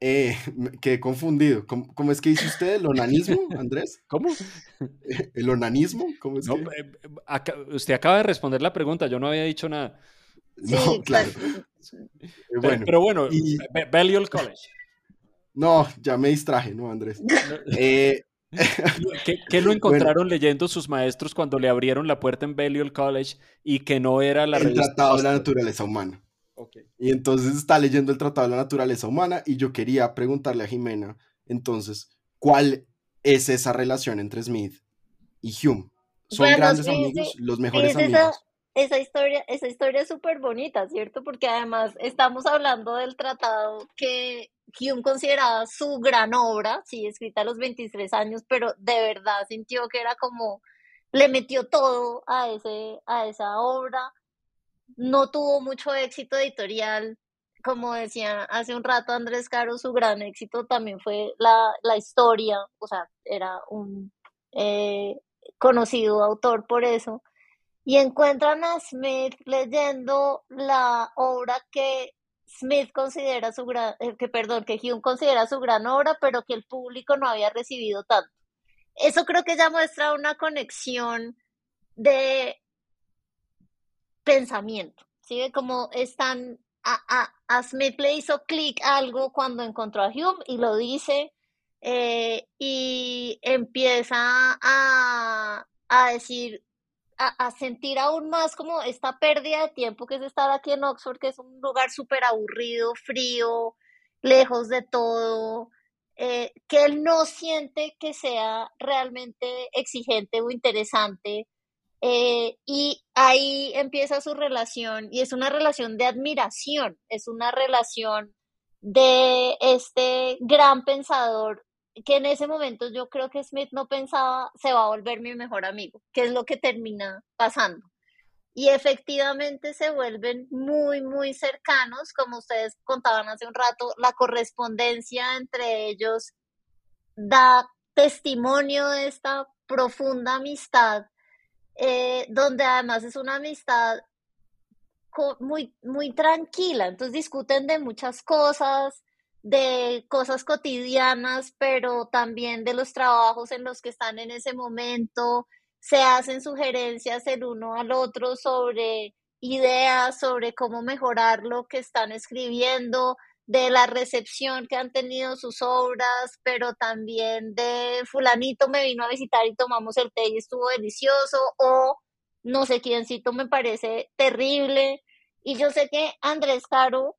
eh, quedé confundido. ¿Cómo, es que dice usted el onanismo, Andrés? ¿Cómo? ¿El onanismo? ¿Cómo es eh, usted acaba de responder la pregunta, yo no había dicho nada. no, claro. Pero, bueno, y... College. No, ya me distraje, ¿no, Andrés? Eh, ¿Qué, lo encontraron leyendo sus maestros cuando le abrieron la puerta en Balliol College y que no era la El Tratado de la Naturaleza Humana. Y entonces está leyendo el Tratado de la Naturaleza Humana y yo quería preguntarle a Jimena, entonces, ¿cuál es esa relación entre Smith y Hume? ¿Son grandes amigos, los mejores amigos? Esa, historia, esa historia es súper bonita, ¿cierto? Porque además estamos hablando del tratado que Hume consideraba su gran obra, sí, escrita a los 23 años, pero de verdad sintió que era como, le metió todo a, ese, a esa obra no tuvo mucho éxito editorial. Como decía hace un rato Andrés Caro, su gran éxito también fue la, historia, o sea, era un eh, conocido autor por eso. Y encuentran a Smith leyendo la obra que Smith considera su gran, eh, que perdón, que Hume considera su gran obra, pero que el público no había recibido tanto. Eso creo que ya muestra una conexión de pensamiento, ¿sí? Como están a, Smith le hizo clic algo cuando encontró a Hume y lo dice eh, y empieza a, a decir, a, sentir aún más como esta pérdida de tiempo que es estar aquí en Oxford, que es un lugar súper aburrido, frío, lejos de todo, eh, que él no siente que sea realmente exigente o interesante. Eh, y ahí empieza su relación y es una relación de admiración, es una relación de este gran pensador que en ese momento yo creo que Smith no pensaba se va a volver mi mejor amigo, que es lo que termina pasando. Y efectivamente se vuelven muy, muy cercanos, como ustedes contaban hace un rato, la correspondencia entre ellos da testimonio de esta profunda amistad, eh, donde además es una amistad muy, muy tranquila, entonces discuten de muchas cosas, de cosas cotidianas, pero también de los trabajos en los que están en ese momento. Se hacen sugerencias el uno al otro sobre ideas, sobre cómo mejorar lo que están escribiendo, de la recepción que han tenido sus obras, pero también de fulanito me vino a visitar y tomamos el té y estuvo delicioso, o no sé quiéncito me parece terrible. Y yo sé que Andrés Caro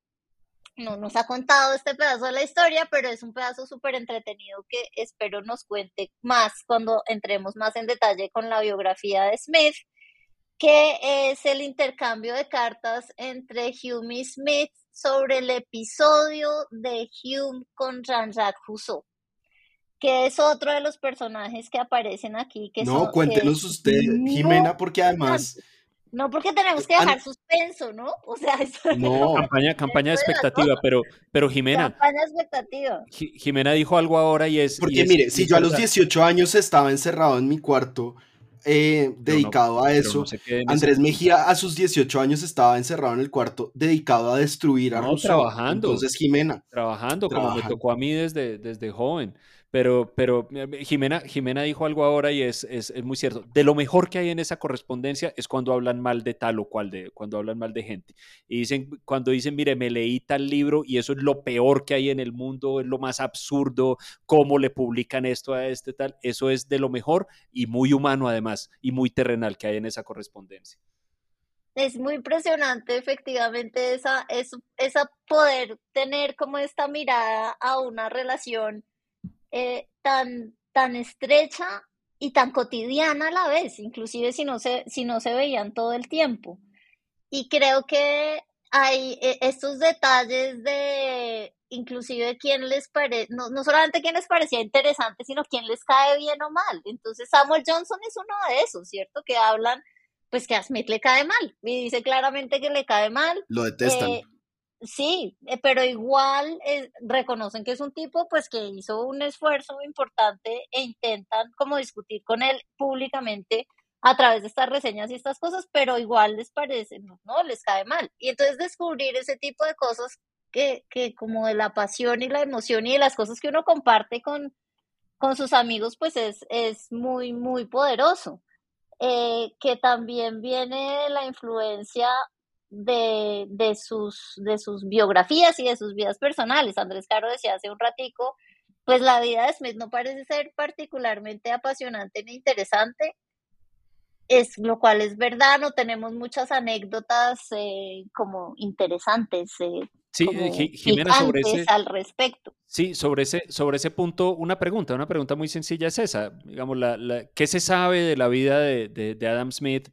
no nos ha contado este pedazo de la historia, pero es un pedazo súper entretenido que espero nos cuente más cuando entremos más en detalle con la biografía de Smith, que es el intercambio de cartas entre Hume y Smith sobre el episodio de Hume con Jean-Jacques Rousseau, que es otro de los personajes que aparecen aquí. Que no, cuéntenos usted, Jimena, porque además... No, porque tenemos que dejar suspenso, ¿no? O sea, no. campaña, campaña de expectativa, pero, pero Jimena. Campaña de expectativa. Jimena dijo algo ahora y es. Porque mire, si yo a los 18 años estaba encerrado en mi cuarto, eh, dedicado a eso. Andrés Mejía a sus 18 años estaba encerrado en el cuarto, dedicado a destruir a no, trabajando. Entonces, Jimena. Trabajando, como me tocó a mí desde, desde joven. Pero, pero eh, Jimena, Jimena dijo algo ahora y es, es, es, muy cierto. De lo mejor que hay en esa correspondencia es cuando hablan mal de tal o cual, de, cuando hablan mal de gente. Y dicen, cuando dicen, mire, me leí tal libro y eso es lo peor que hay en el mundo, es lo más absurdo, cómo le publican esto a este tal, eso es de lo mejor y muy humano además, y muy terrenal que hay en esa correspondencia. Es muy impresionante efectivamente esa, esa poder tener como esta mirada a una relación eh, tan, tan estrecha y tan cotidiana a la vez, inclusive si no se, si no se veían todo el tiempo. Y creo que hay eh, estos detalles de inclusive quién les parece, no, no solamente quién les parecía interesante, sino quién les cae bien o mal. Entonces Samuel Johnson es uno de esos, ¿cierto? Que hablan, pues que a Smith le cae mal y dice claramente que le cae mal. Lo detestan. Eh, Sí, eh, pero igual eh, reconocen que es un tipo pues que hizo un esfuerzo importante e intentan como discutir con él públicamente a través de estas reseñas y estas cosas, pero igual les parece, no, les cae mal. Y entonces descubrir ese tipo de cosas que, que como de la pasión y la emoción y de las cosas que uno comparte con, con sus amigos, pues es, es muy, muy poderoso. Eh, que también viene la influencia de, de, sus, de sus biografías y de sus vidas personales. Andrés Caro decía hace un ratico, pues la vida de Smith no parece ser particularmente apasionante ni interesante, es lo cual es verdad, no tenemos muchas anécdotas eh, como interesantes. Eh, sí, eh, Jimena, sobre ese, al respecto. Sí, sobre ese, sobre ese punto, una pregunta, una pregunta muy sencilla es esa, digamos, la, ¿qué se sabe de la vida de, de, Adam Smith?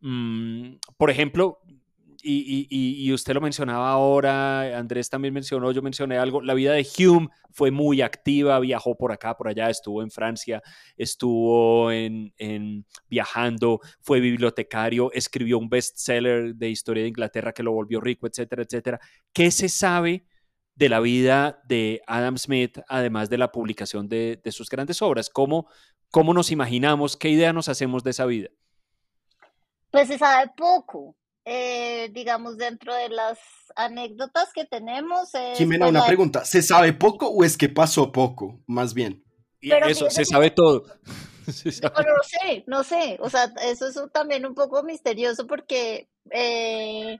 Mm, por ejemplo, y, usted lo mencionaba ahora, Andrés también mencionó, yo mencioné algo, la vida de Hume fue muy activa, viajó por acá, por allá, estuvo en Francia, estuvo en, viajando, fue bibliotecario, escribió un bestseller de historia de Inglaterra que lo volvió rico, etcétera, etcétera. ¿Qué se sabe de la vida de Adam Smith, además de la publicación de, sus grandes obras? ¿Cómo, ¿Cómo nos imaginamos, qué idea nos hacemos de esa vida? Pues se sabe poco. Eh, digamos, dentro de las anécdotas que tenemos. Jimena, una pregunta, ¿se sabe poco o es que pasó poco, más bien? eso, se sabe todo. No, sé, no sé, o sea, eso es también un poco misterioso porque eh,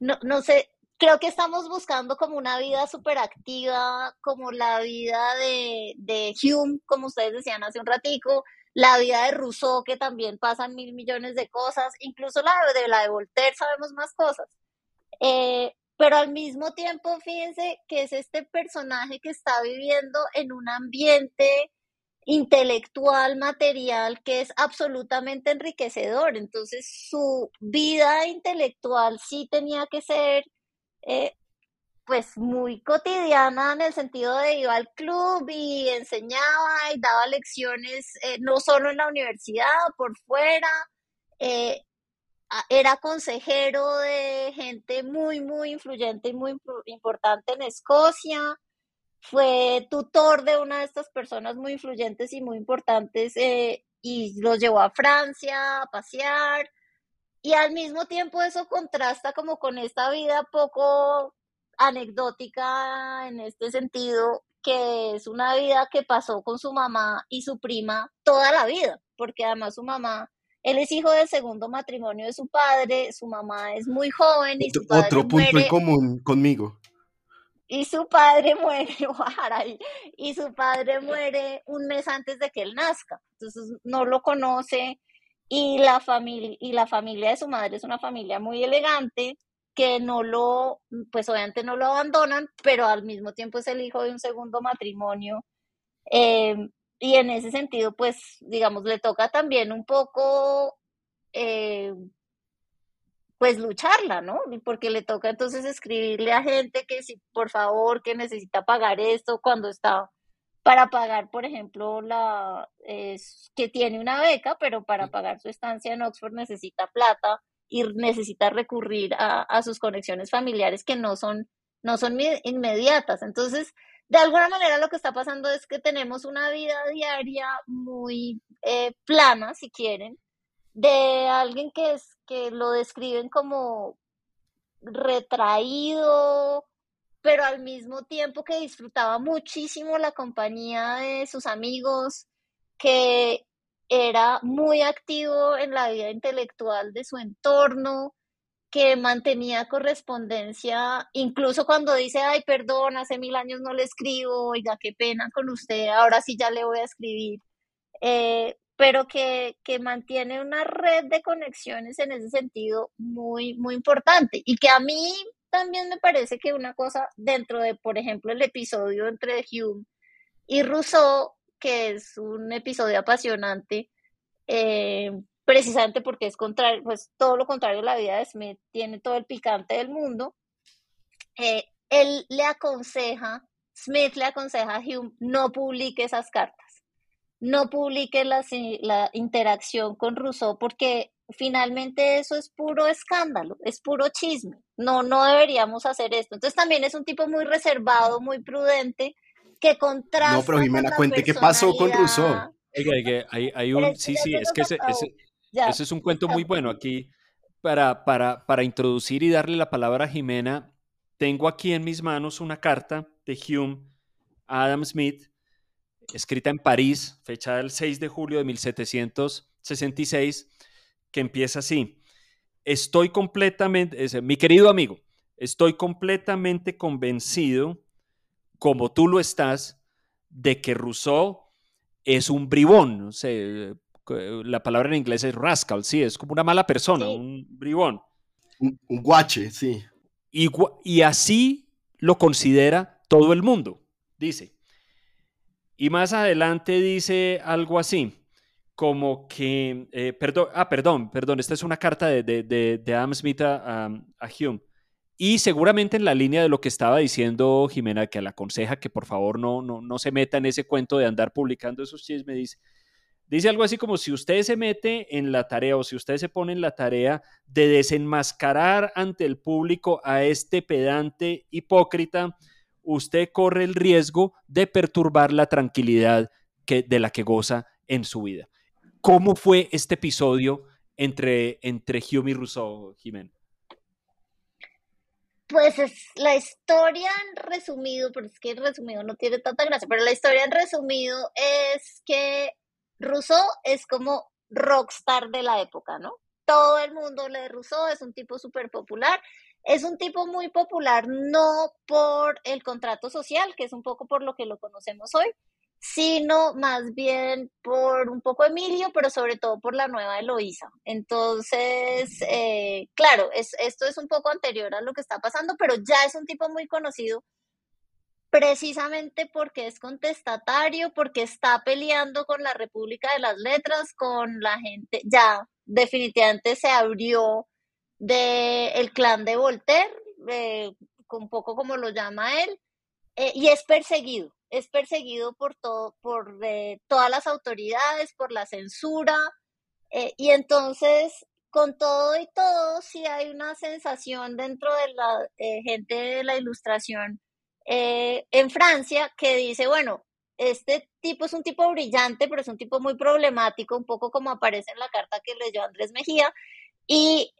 no, no sé, creo que estamos buscando como una vida súper activa, como la vida de, de Hume, como ustedes decían hace un ratico, la vida de Rousseau, que también pasan mil millones de cosas, incluso la de, la de Voltaire sabemos más cosas. Eh, pero al mismo tiempo, fíjense que es este personaje que está viviendo en un ambiente intelectual, material, que es absolutamente enriquecedor. Entonces, su vida intelectual sí tenía que ser eh, pues muy cotidiana en el sentido de iba al club y enseñaba y daba lecciones eh, no solo en la universidad, por fuera, eh, era consejero de gente muy, muy influyente y muy importante en Escocia, fue tutor de una de estas personas muy influyentes y muy importantes y los llevó a Francia a pasear y al mismo tiempo eso contrasta como con esta vida poco anecdótica en este sentido, que es una vida que pasó con su mamá y su prima toda la vida, porque además su mamá, él es hijo del segundo matrimonio de su padre, su mamá es muy joven y su padre Otro punto en común conmigo. Y su padre muere, y su padre muere un mes antes de que él nazca, entonces no lo conoce, y la familia y la familia de su madre es una familia muy elegante que no lo pues obviamente no lo abandonan pero al mismo tiempo es el hijo de un segundo matrimonio eh, y en ese sentido pues digamos le toca también un poco eh, pues lucharla, ¿no? Porque le toca entonces escribirle a gente que si por favor que necesita pagar esto cuando está para pagar, por ejemplo, la es, que tiene una beca, pero para pagar su estancia en Oxford necesita plata y necesita recurrir a, sus conexiones familiares que no son, no son inmediatas. Entonces, de alguna manera lo que está pasando es que tenemos una vida diaria muy eh, plana, si quieren, de alguien que, es, que lo describen como retraído, pero al mismo tiempo que disfrutaba muchísimo la compañía de sus amigos, que era muy activo en la vida intelectual de su entorno, que mantenía correspondencia, incluso cuando dice, ay, perdón, hace mil años no le escribo, oiga, qué pena con usted, ahora sí ya le voy a escribir, eh, pero que, que mantiene una red de conexiones en ese sentido muy, muy importante. Y que a mí también me parece que una cosa dentro de, por ejemplo, el episodio entre Hume y Rousseau, que es un episodio apasionante, eh, precisamente porque es contrario, pues todo lo contrario la vida de Smith, tiene todo el picante del mundo. Eh, él le aconseja, Smith le aconseja a Hume, no publique esas cartas, no publique la, la interacción con Rousseau porque finalmente eso es puro escándalo, es puro chisme. No, no deberíamos hacer esto. Entonces también es un tipo muy reservado, muy prudente, que contrasta. No, pero Jimena, cuente qué pasó con Rousseau. hay, hay un, sí, sí, es que ese, ese, es un cuento muy bueno. Aquí, para, para, para introducir y darle la palabra a Jimena, tengo aquí en mis manos una carta de Hume a Adam Smith, escrita en París, fecha el 6 de julio de 1766 que empieza así. Estoy completamente, mi querido amigo, estoy completamente convencido, como tú lo estás, de que Rousseau es un bribón. No sé, la palabra en inglés es rascal, sí, es como una mala persona, un bribón. Un, guache, sí. Y, y así lo considera todo el mundo, dice. Y más adelante dice algo así como que, eh, perdón, ah, perdón, perdón, esta es una carta de, de, de, Adam Smith a, Hume. Y seguramente en la línea de lo que estaba diciendo Jimena, que le aconseja que por favor no, no, no se meta en ese cuento de andar publicando esos chismes, dice, dice algo así como si usted se mete en la tarea o si usted se pone en la tarea de desenmascarar ante el público a este pedante hipócrita, usted corre el riesgo de perturbar la tranquilidad que, de la que goza en su vida. ¿Cómo fue este episodio entre, entre Hume y Rousseau, Jiménez? Pues es la historia en resumido, porque es que en resumido no tiene tanta gracia, pero la historia en resumido es que Rousseau es como rockstar de la época, ¿no? Todo el mundo lee Rousseau, es un tipo súper popular. es un tipo muy popular no por el contrato social, que es un poco por lo que lo conocemos hoy, sino más bien por un poco Emilio, pero sobre todo por la nueva Eloísa. Entonces, eh, claro, es, esto es un poco anterior a lo que está pasando, pero ya es un tipo muy conocido precisamente porque es contestatario, porque está peleando con la República de las Letras, con la gente, ya definitivamente se abrió del el clan de Voltaire, eh, un poco como lo llama él, eh, y es perseguido, es perseguido por, todo, por eh, todas las autoridades, por la censura, y entonces con todo y todo, sí hay una sensación dentro de la gente de la ilustración en Francia que dice, bueno, este tipo es un tipo brillante, pero es un tipo muy problemático, un poco como aparece en la carta que leyó Andrés Mejía, y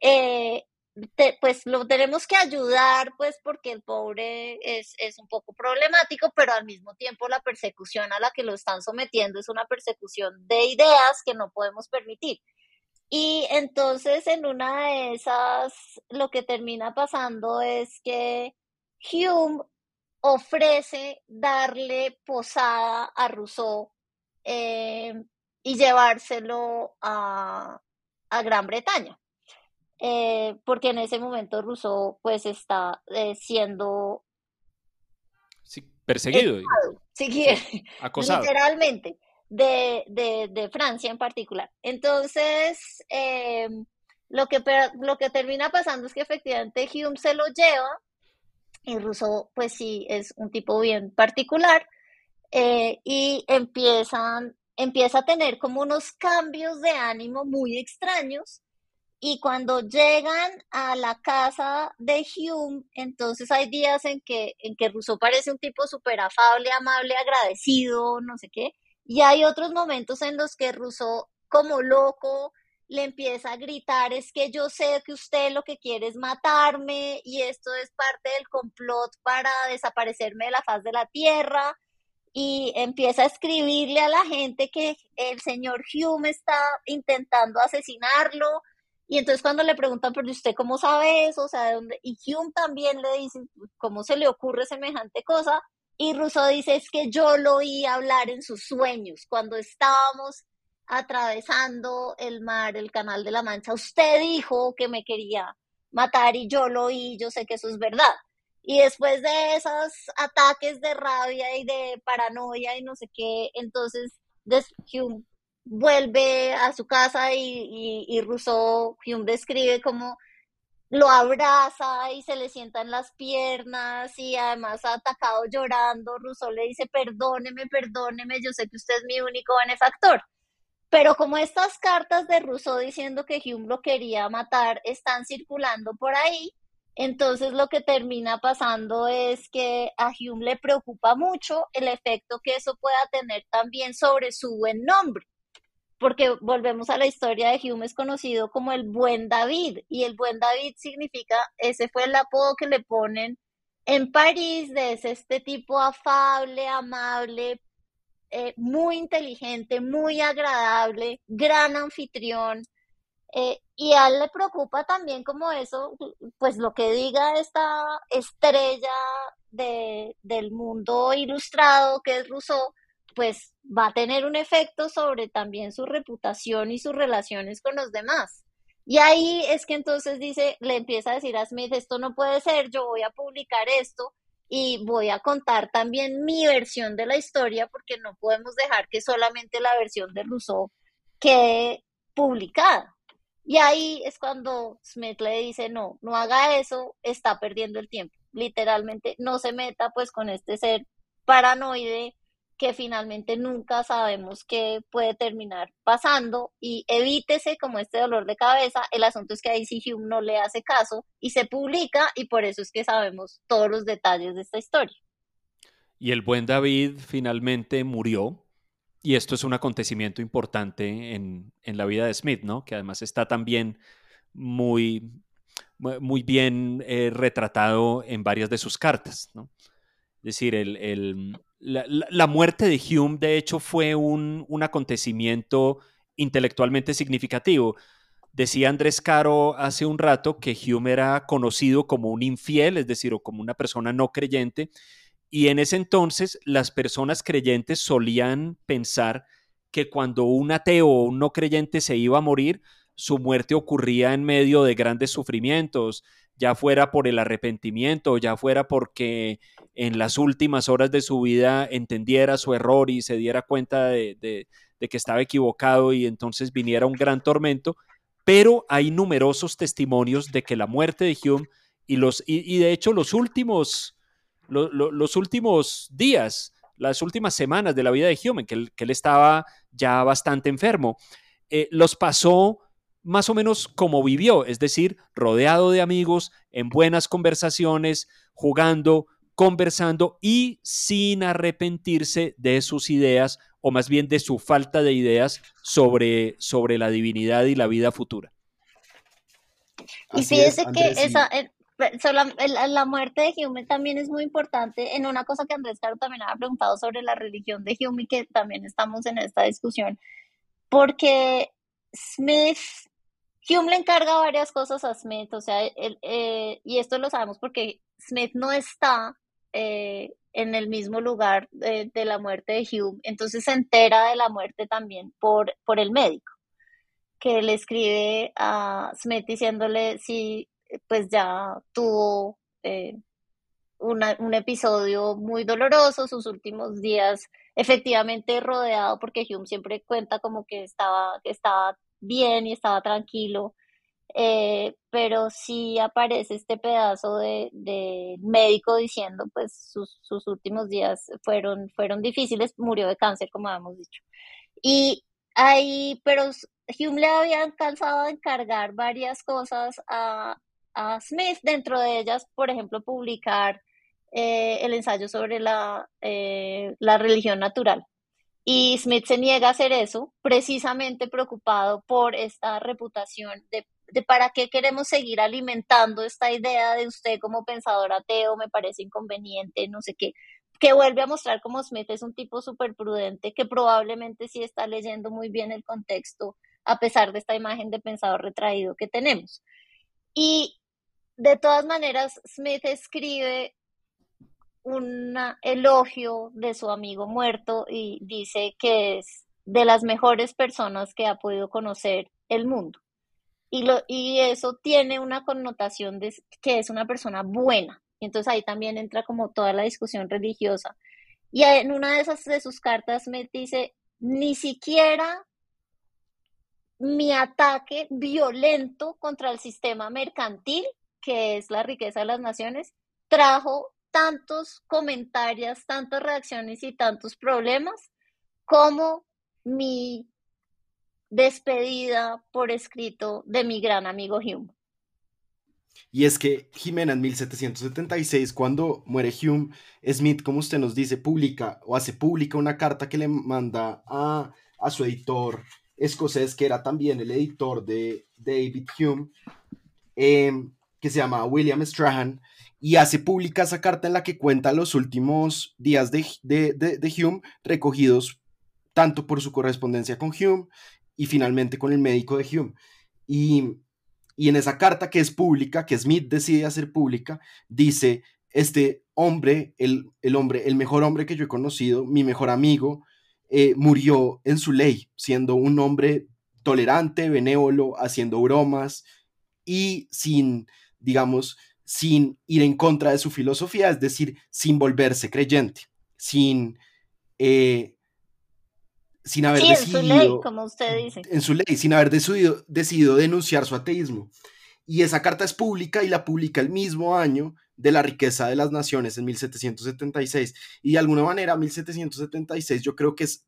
pues lo tenemos que ayudar, pues porque el pobre es, es, un poco problemático, pero al mismo tiempo la persecución a la que lo están sometiendo es una persecución de ideas que no podemos permitir. Y entonces en una de esas, lo que termina pasando es que Hume ofrece darle posada a Rousseau eh, y llevárselo a, a Gran Bretaña. Eh, porque en ese momento Rousseau pues está eh, siendo perseguido, acosado. literalmente, de, de, de, Francia en particular. Entonces, em, lo, que, lo que termina pasando es que efectivamente Hume se lo lleva y Rousseau pues sí es un tipo bien particular eh, y empiezan, empieza a tener como unos cambios de ánimo muy extraños y cuando llegan a la casa de Hume, entonces hay días en que, en que Rousseau parece un tipo súper afable, amable, agradecido, no sé qué. Y hay otros momentos en los que Rousseau, como loco, le empieza a gritar, es que yo sé que usted lo que quiere es matarme y esto es parte del complot para desaparecerme de la faz de la tierra. Y empieza a escribirle a la gente que el señor Hume está intentando asesinarlo y entonces cuando le preguntan, pero usted cómo sabe eso, o sea, ¿de dónde? Y Hume también le dice, ¿cómo se le ocurre semejante cosa? Y Rousseau dice, es que yo lo oí hablar en sus sueños, cuando estábamos atravesando el mar, el canal de la Mancha. Usted dijo que me quería matar y yo lo oí, yo sé que eso es verdad. Y después de esos ataques de rabia y de paranoia y no sé qué, entonces Hume vuelve a su casa y, y, Rousseau, Hume describe como lo abraza y se le sientan las piernas y además ha atacado llorando. Rousseau le dice, perdóneme, perdóneme, yo sé que usted es mi único benefactor. Pero como estas cartas de Rousseau diciendo que Hume lo quería matar están circulando por ahí, entonces lo que termina pasando es que a Hume le preocupa mucho el efecto que eso pueda tener también sobre su buen nombre porque volvemos a la historia de Hume, es conocido como el buen David, y el buen David significa, ese fue el apodo que le ponen en París, de este tipo afable, amable, eh, muy inteligente, muy agradable, gran anfitrión, eh, y a él le preocupa también como eso, pues lo que diga esta estrella de, del mundo ilustrado que es Rousseau, pues va a tener un efecto sobre también su reputación y sus relaciones con los demás. Y ahí es que entonces dice, le empieza a decir a Smith, esto no puede ser, yo voy a publicar esto y voy a contar también mi versión de la historia porque no podemos dejar que solamente la versión de Rousseau quede publicada. Y ahí es cuando Smith le dice, no, no haga eso, está perdiendo el tiempo. Literalmente, no se meta pues con este ser paranoide que finalmente nunca sabemos qué puede terminar pasando y evítese como este dolor de cabeza. El asunto es que ahí Hume no le hace caso y se publica y por eso es que sabemos todos los detalles de esta historia. Y el buen David finalmente murió y esto es un acontecimiento importante en, la vida de Smith, ¿no? Que además está también muy, muy bien eh, retratado en varias de sus cartas, ¿no? Es decir, el, la, muerte de Hume, de hecho, fue un, acontecimiento intelectualmente significativo. Decía Andrés Caro hace un rato que Hume era conocido como un infiel, es decir, o como una persona no creyente, y en ese entonces las personas creyentes solían pensar que cuando un ateo o un no creyente se iba a morir, su muerte ocurría en medio de grandes sufrimientos, ya fuera por el arrepentimiento, ya fuera porque en las últimas horas de su vida entendiera su error y se diera cuenta de, que estaba equivocado y entonces viniera un gran tormento, pero hay numerosos testimonios de que la muerte de Hume y, los, y, de hecho los últimos, los últimos días, las últimas semanas de la vida de Hume, que que él estaba ya bastante enfermo, eh, los pasó más o menos como vivió, es decir, rodeado de amigos, en buenas conversaciones, jugando, conversando y sin arrepentirse de sus ideas o más bien de su falta de ideas sobre, sobre la divinidad y la vida futura. Y fíjese que esa, eh, la, la, muerte de Hume también es muy importante en una cosa que Andrés Caro también ha preguntado sobre la religión de Hume y que también estamos en esta discusión, porque Smith Hume le encarga varias cosas a Smith, o sea, eh, y esto lo sabemos porque Smith no está eh, en el mismo lugar de, la muerte de Hume, entonces se entera de la muerte también por, por el médico, que le escribe a Smith diciéndole si pues ya tuvo eh, un episodio muy doloroso, sus últimos días efectivamente rodeado, porque Hume siempre cuenta como que estaba, estaba bien y estaba tranquilo, eh, pero sí aparece este pedazo de, médico diciendo pues sus, sus, últimos días fueron, fueron difíciles, murió de cáncer como habíamos dicho. Y ahí, pero Hume le había alcanzado a encargar varias cosas a, a Smith, dentro de ellas, por ejemplo, publicar eh, el ensayo sobre la, eh, la religión natural. Y Smith se niega a hacer eso, precisamente preocupado por esta reputación de, de, para qué queremos seguir alimentando esta idea de usted como pensador ateo, me parece inconveniente, no sé qué, que vuelve a mostrar como Smith es un tipo súper prudente, que probablemente sí está leyendo muy bien el contexto, a pesar de esta imagen de pensador retraído que tenemos. Y de todas maneras, Smith escribe un elogio de su amigo muerto y dice que es de las mejores personas que ha podido conocer el mundo. Y, lo, y eso tiene una connotación de que es una persona buena. Y entonces ahí también entra como toda la discusión religiosa. Y en una de esas de sus cartas me dice, ni siquiera mi ataque violento contra el sistema mercantil, que es la riqueza de las naciones, trajo tantos comentarios, tantas reacciones y tantos problemas como mi despedida por escrito de mi gran amigo Hume. Y es que Jimena en 1776, cuando muere Hume, Smith, como usted nos dice, publica o hace pública una carta que le manda a, a su editor escocés, que era también el editor de David Hume, em, que se llama William Strahan, y hace pública esa carta en la que cuenta los últimos días de, de, Hume recogidos tanto por su correspondencia con Hume y finalmente con el médico de Hume. Y, en esa carta que es pública, que Smith decide hacer pública, dice, este hombre, el, el hombre, el mejor hombre que yo he conocido, mi mejor amigo, eh, murió en su ley, siendo un hombre tolerante, benévolo, haciendo bromas y sin, digamos, sin ir en contra de su filosofía, es decir, sin volverse creyente, sin, eh, sin haber decidido... En su ley, como usted dice. En su ley, sin haber decidido, decidido denunciar su ateísmo. Y esa carta es pública y la publica el mismo año de la riqueza de las naciones en 1776. Y de alguna manera, 1776 yo creo que es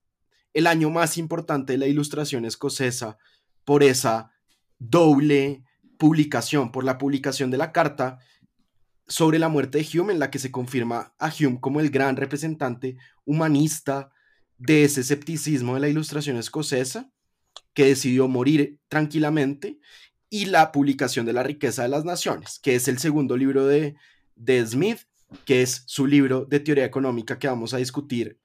el año más importante de la ilustración escocesa por esa doble publicación, por la publicación de la carta sobre la muerte de Hume, en la que se confirma a Hume como el gran representante humanista de ese escepticismo de la ilustración escocesa, que decidió morir tranquilamente, y la publicación de La riqueza de las naciones, que es el segundo libro de, de Smith, que es su libro de teoría económica que vamos a discutir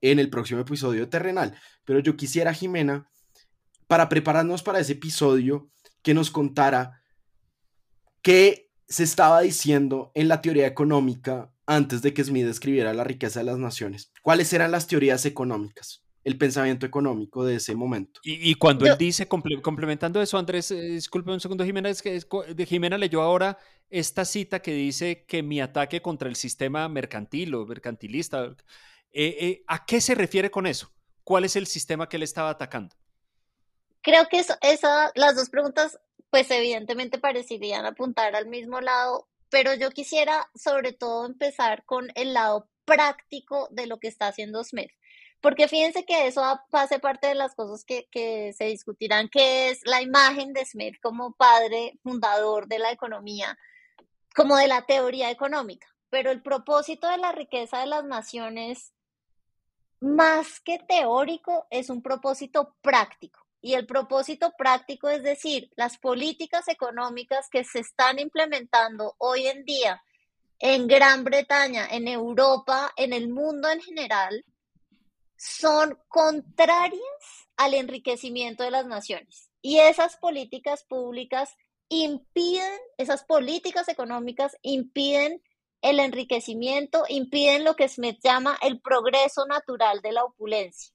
en el próximo episodio de Terrenal. Pero yo quisiera, Jimena, para prepararnos para ese episodio, que nos contara qué se estaba diciendo en la teoría económica antes de que Smith escribiera La riqueza de las naciones. ¿Cuáles eran las teorías económicas? El pensamiento económico de ese momento. Y, cuando él dice, complementando eso, Andrés, eh, disculpe un segundo, Jimena, es que de Jimena leyó ahora esta cita que dice que mi ataque contra el sistema mercantil o mercantilista, eh, eh, ¿a qué se refiere con eso? ¿Cuál es el sistema que él estaba atacando? Creo que eso, esa, las dos preguntas, pues evidentemente parecerían apuntar al mismo lado, pero yo quisiera sobre todo empezar con el lado práctico de lo que está haciendo Smith. Porque fíjense que eso hace parte de las cosas que, que se discutirán, que es la imagen de Smith como padre fundador de la economía, como de la teoría económica. Pero el propósito de la riqueza de las naciones, más que teórico, es un propósito práctico. Y el propósito práctico es decir, las políticas económicas que se están implementando hoy en día en Gran Bretaña, en Europa, en el mundo en general, son contrarias al enriquecimiento de las naciones. Y esas políticas públicas impiden, esas políticas económicas impiden el enriquecimiento, impiden lo que Smith llama el progreso natural de la opulencia.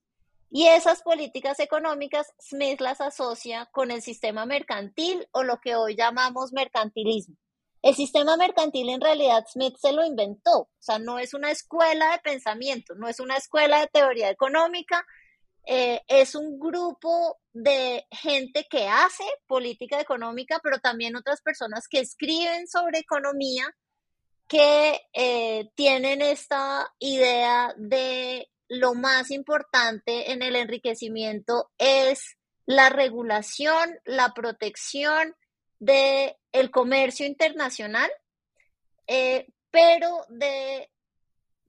Y esas políticas económicas Smith las asocia con el sistema mercantil o lo que hoy llamamos mercantilismo. El sistema mercantil en realidad Smith se lo inventó, o sea, no es una escuela de pensamiento, no es una escuela de teoría económica, eh, es un grupo de gente que hace política económica, pero también otras personas que escriben sobre economía, que eh, tienen esta idea de lo más importante en el enriquecimiento es la regulación, la protección del el comercio internacional, eh, pero de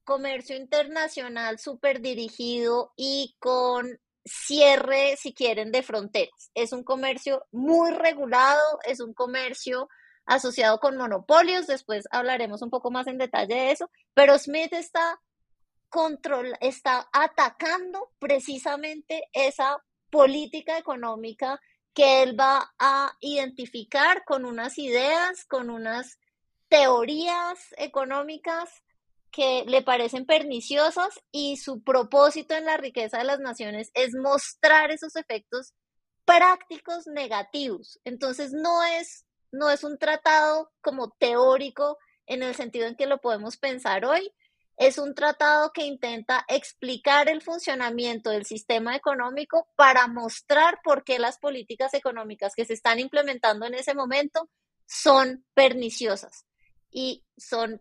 comercio internacional súper dirigido y con cierre, si quieren, de fronteras. Es un comercio muy regulado, es un comercio asociado con monopolios, después hablaremos un poco más en detalle de eso, pero Smith está control, está atacando precisamente esa política económica que él va a identificar con unas ideas, con unas teorías económicas que le parecen perniciosas y su propósito en la riqueza de las naciones es mostrar esos efectos prácticos negativos. Entonces no es, no es un tratado como teórico en el sentido en que lo podemos pensar hoy, es un tratado que intenta explicar el funcionamiento del sistema económico para mostrar por qué las políticas económicas que se están implementando en ese momento son perniciosas y son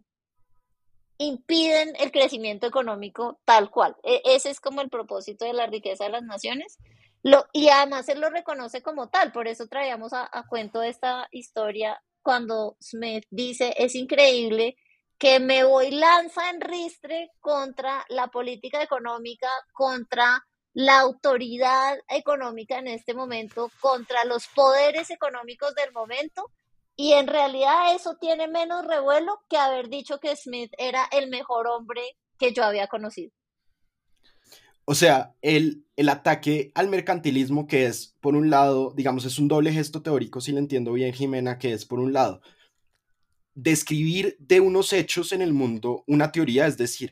impiden el crecimiento económico tal cual. E, ese es como el propósito de la riqueza de las naciones. Lo, y además él lo reconoce como tal, por eso traíamos a, a cuento esta historia cuando Smith dice, es increíble que me voy lanza en ristre contra la política económica, contra la autoridad económica en este momento, contra los poderes económicos del momento, y en realidad eso tiene menos revuelo que haber dicho que Smith era el mejor hombre que yo había conocido. O sea, el, el ataque al mercantilismo que es, por un lado, digamos, es un doble gesto teórico, si lo entiendo bien, Jimena, que es, por un lado, describir de unos hechos en el mundo una teoría, es decir,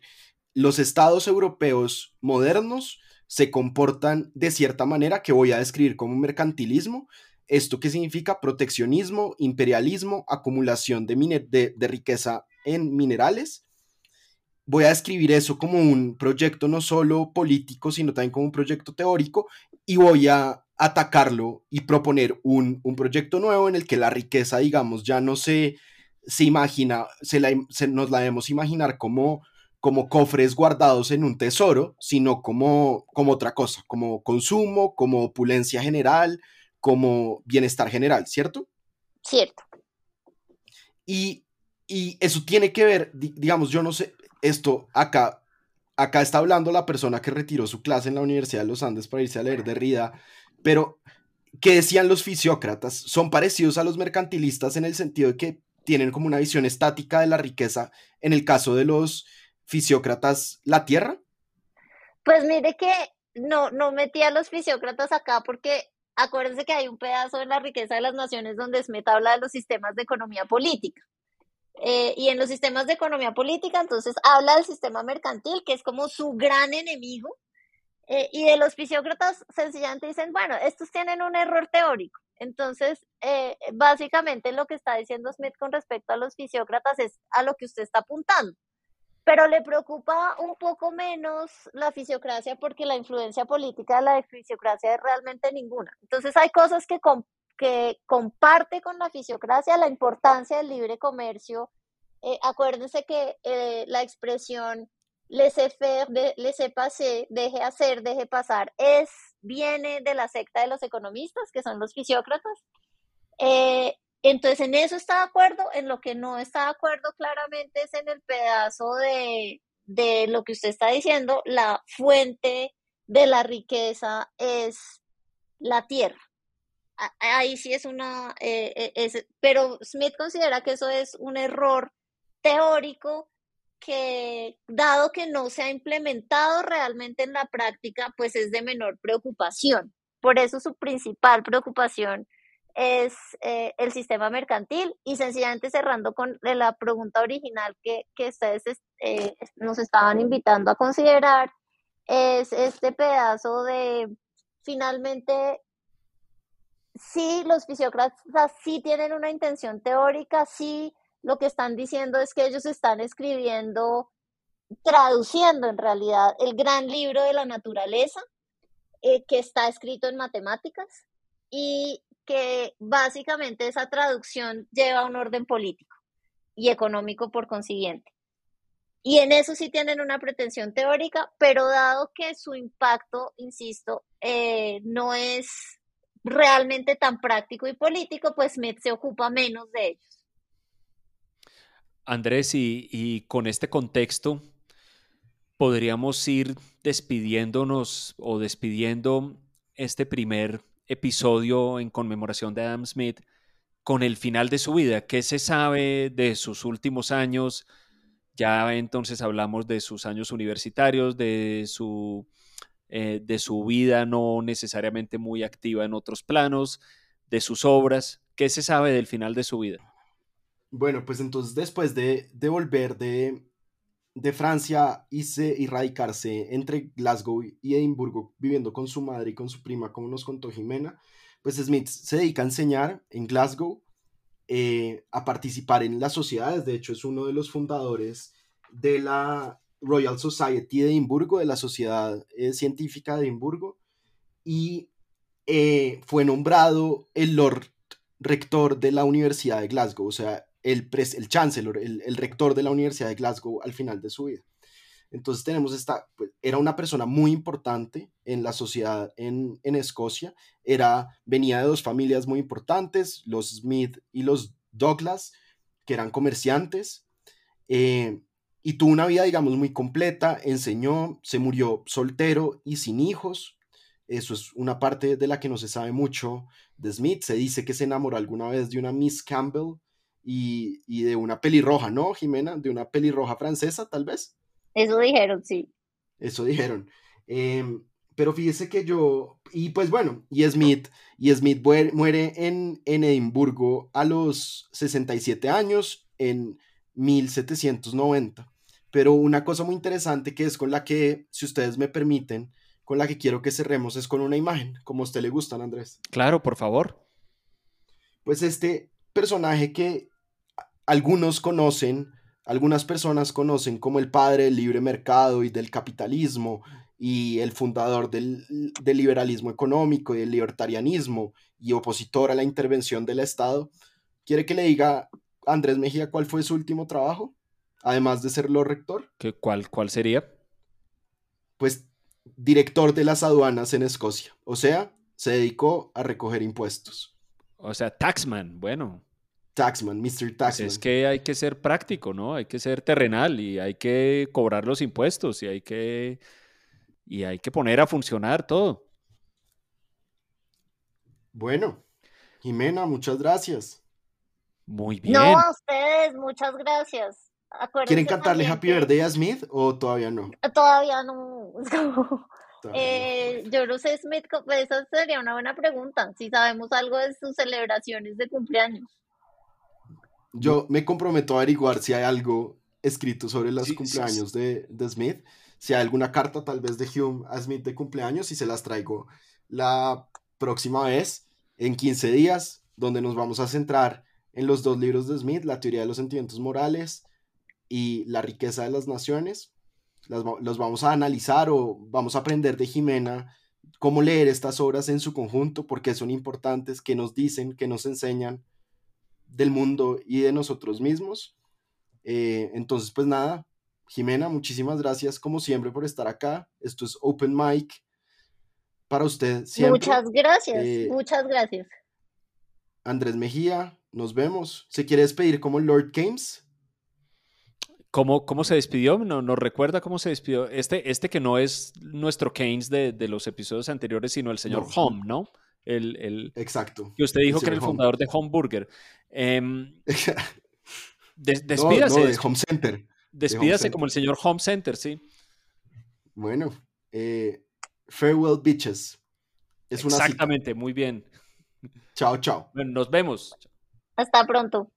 los estados europeos modernos se comportan de cierta manera que voy a describir como mercantilismo. ¿Esto qué significa? Proteccionismo, imperialismo, acumulación de, riqueza en minerales. Voy a describir eso como un proyecto no solo político, sino también como un proyecto teórico y voy a atacarlo y proponer un, un proyecto nuevo en el que la riqueza, digamos, ya no se se imagina, se, la, nos la debemos imaginar como, como cofres guardados en un tesoro, sino como, como otra cosa, como consumo, como opulencia general, como bienestar general, ¿cierto? Cierto. Y, y eso tiene que ver, digamos, yo no sé, esto acá, acá está hablando la persona que retiró su clase en la Universidad de los Andes para irse a leer Derrida, pero ¿qué decían los fisiócratas? Son parecidos a los mercantilistas en el sentido de que tienen como una visión estática de la riqueza, en el caso de los fisiócratas, la tierra? Pues mire que no, no metí a los fisiócratas acá porque acuérdense que hay un pedazo de la riqueza de las naciones donde Smith habla de los sistemas de economía política. Eh, y en los sistemas de economía política, entonces habla del sistema mercantil, que es como su gran enemigo, eh, y de los fisiócratas sencillamente dicen, bueno, estos tienen un error teórico. Entonces, eh, básicamente lo que está diciendo Smith con respecto a los fisiócratas es a lo que usted está apuntando. Pero le preocupa un poco menos la fisiocracia porque la influencia política de la fisiocracia es realmente ninguna. Entonces, hay cosas que, comparte con la fisiocracia, la importancia del libre comercio. Eh, acuérdense que la expresión laissez-faire, laissez-passer, deje hacer, deje pasar, es, viene de la secta de los economistas, que son los fisiócratas. Eh, entonces, en eso está de acuerdo, en lo que no está de acuerdo claramente es en el pedazo de, de lo que usted está diciendo, la fuente de la riqueza es la tierra. Ahí sí es una, eh, eh, es, pero Smith considera que eso es un error teórico que dado que no se ha implementado realmente en la práctica, pues es de menor preocupación. Por eso su principal preocupación es eh, el sistema mercantil y sencillamente cerrando con la pregunta original que, que ustedes eh, nos estaban invitando a considerar, es este pedazo de finalmente sí, los fisiócratas sí tienen una intención teórica, sí lo que están diciendo es que ellos están escribiendo, traduciendo en realidad el gran libro de la naturaleza, eh, que está escrito en matemáticas y que básicamente esa traducción lleva un orden político y económico por consiguiente. Y en eso sí tienen una pretensión teórica, pero dado que su impacto, insisto, eh, no es realmente tan práctico y político, pues Smith se ocupa menos de ellos. Andrés, y, con este contexto, podríamos ir despidiéndonos o despidiendo este primer episodio en conmemoración de Adam Smith con el final de su vida. ¿Qué se sabe de sus últimos años? Ya entonces hablamos de sus años universitarios, de su, eh, de su vida no necesariamente muy activa en otros planos, de sus obras. ¿Qué se sabe del final de su vida? Bueno, pues entonces después de, volver de, de Francia y radicarse entre Glasgow y Edimburgo, viviendo con su madre y con su prima, como nos contó Jimena, pues Smith se dedica a enseñar en Glasgow, eh, a participar en las sociedades, de hecho es uno de los fundadores de la Royal Society de Edimburgo, de la Sociedad eh, Científica de Edimburgo, y eh, fue nombrado el Lord Rector de la Universidad de Glasgow, o sea, el, el chancellor, el, rector de la Universidad de Glasgow al final de su vida. Entonces tenemos esta, pues, era una persona muy importante en la sociedad en, Escocia, era, venía de dos familias muy importantes, los Smith y los Douglas, que eran comerciantes, eh, y tuvo una vida, digamos, muy completa, enseñó, se murió soltero y sin hijos, eso es una parte de la que no se sabe mucho de Smith, se dice que se enamoró alguna vez de una Miss Campbell, y, de una pelirroja, ¿no, Jimena? De una pelirroja francesa, tal vez. Eso dijeron, sí. Eso dijeron. Em, pero fíjese que yo, y pues bueno, y Smith, y Smith muere en, en Edimburgo a los 67 años, en 1790. Pero una cosa muy interesante que es con la que, si ustedes me permiten, con la que quiero que cerremos es con una imagen, como a usted le gustan, Andrés. Claro, por favor. Pues este personaje que algunos conocen, algunas personas conocen como el padre del libre mercado y del capitalismo y el fundador del, liberalismo económico y del libertarianismo y opositor a la intervención del Estado. ¿Quiere que le diga Andrés Mejía cuál fue su último trabajo? Además de ser lo rector. ¿Qué, cuál, ¿Cuál sería? Pues director de las aduanas en Escocia. O sea, se dedicó a recoger impuestos. O sea, taxman, bueno. Taxman, Mr. Taxman. es que hay que ser práctico, ¿no? Hay que ser terrenal y hay que cobrar los impuestos y hay que, y hay que poner a funcionar todo. Bueno, Jimena, muchas gracias. Muy bien. No, a ustedes, muchas gracias. ¿Quieren cantarle Happy Birthday a Smith o todavía no? Todavía no. eh, yo no sé, Smith, esa sería una buena pregunta. Si sabemos algo de sus celebraciones de cumpleaños. Yo me comprometo a averiguar si hay algo escrito sobre los cumpleaños De, de, Smith. Si hay alguna carta tal vez de Hume a Smith de cumpleaños y se las traigo la próxima vez, en 15 días, donde nos vamos a centrar en los dos libros de Smith, La teoría de los sentimientos morales y La riqueza de las naciones. los vamos a analizar o vamos a aprender de Jimena cómo leer estas obras en su conjunto, porque son importantes, que nos dicen, que nos enseñan del mundo y de nosotros mismos. Eh, entonces, pues nada, Jimena, muchísimas gracias como siempre por estar acá. Esto es Open Mic para usted siempre. Muchas gracias, eh, muchas gracias. Andrés Mejía, nos vemos. ¿Se quiere despedir como Lord Games? ¿Cómo, ¿Cómo, se despidió? No, ¿Nos recuerda cómo se despidió? Este, este que no es nuestro Keynes de, de los episodios anteriores, sino el señor Home, ¿no? El, el, Exacto. Que usted dijo que era el fundador de Home Burger. Em, despídase. No, de Home Center. Despídase como el señor Home Center, sí. Bueno, eh, farewell bitches. Es Exactamente, muy bien. Chao, chao. Bueno, nos vemos. Hasta pronto.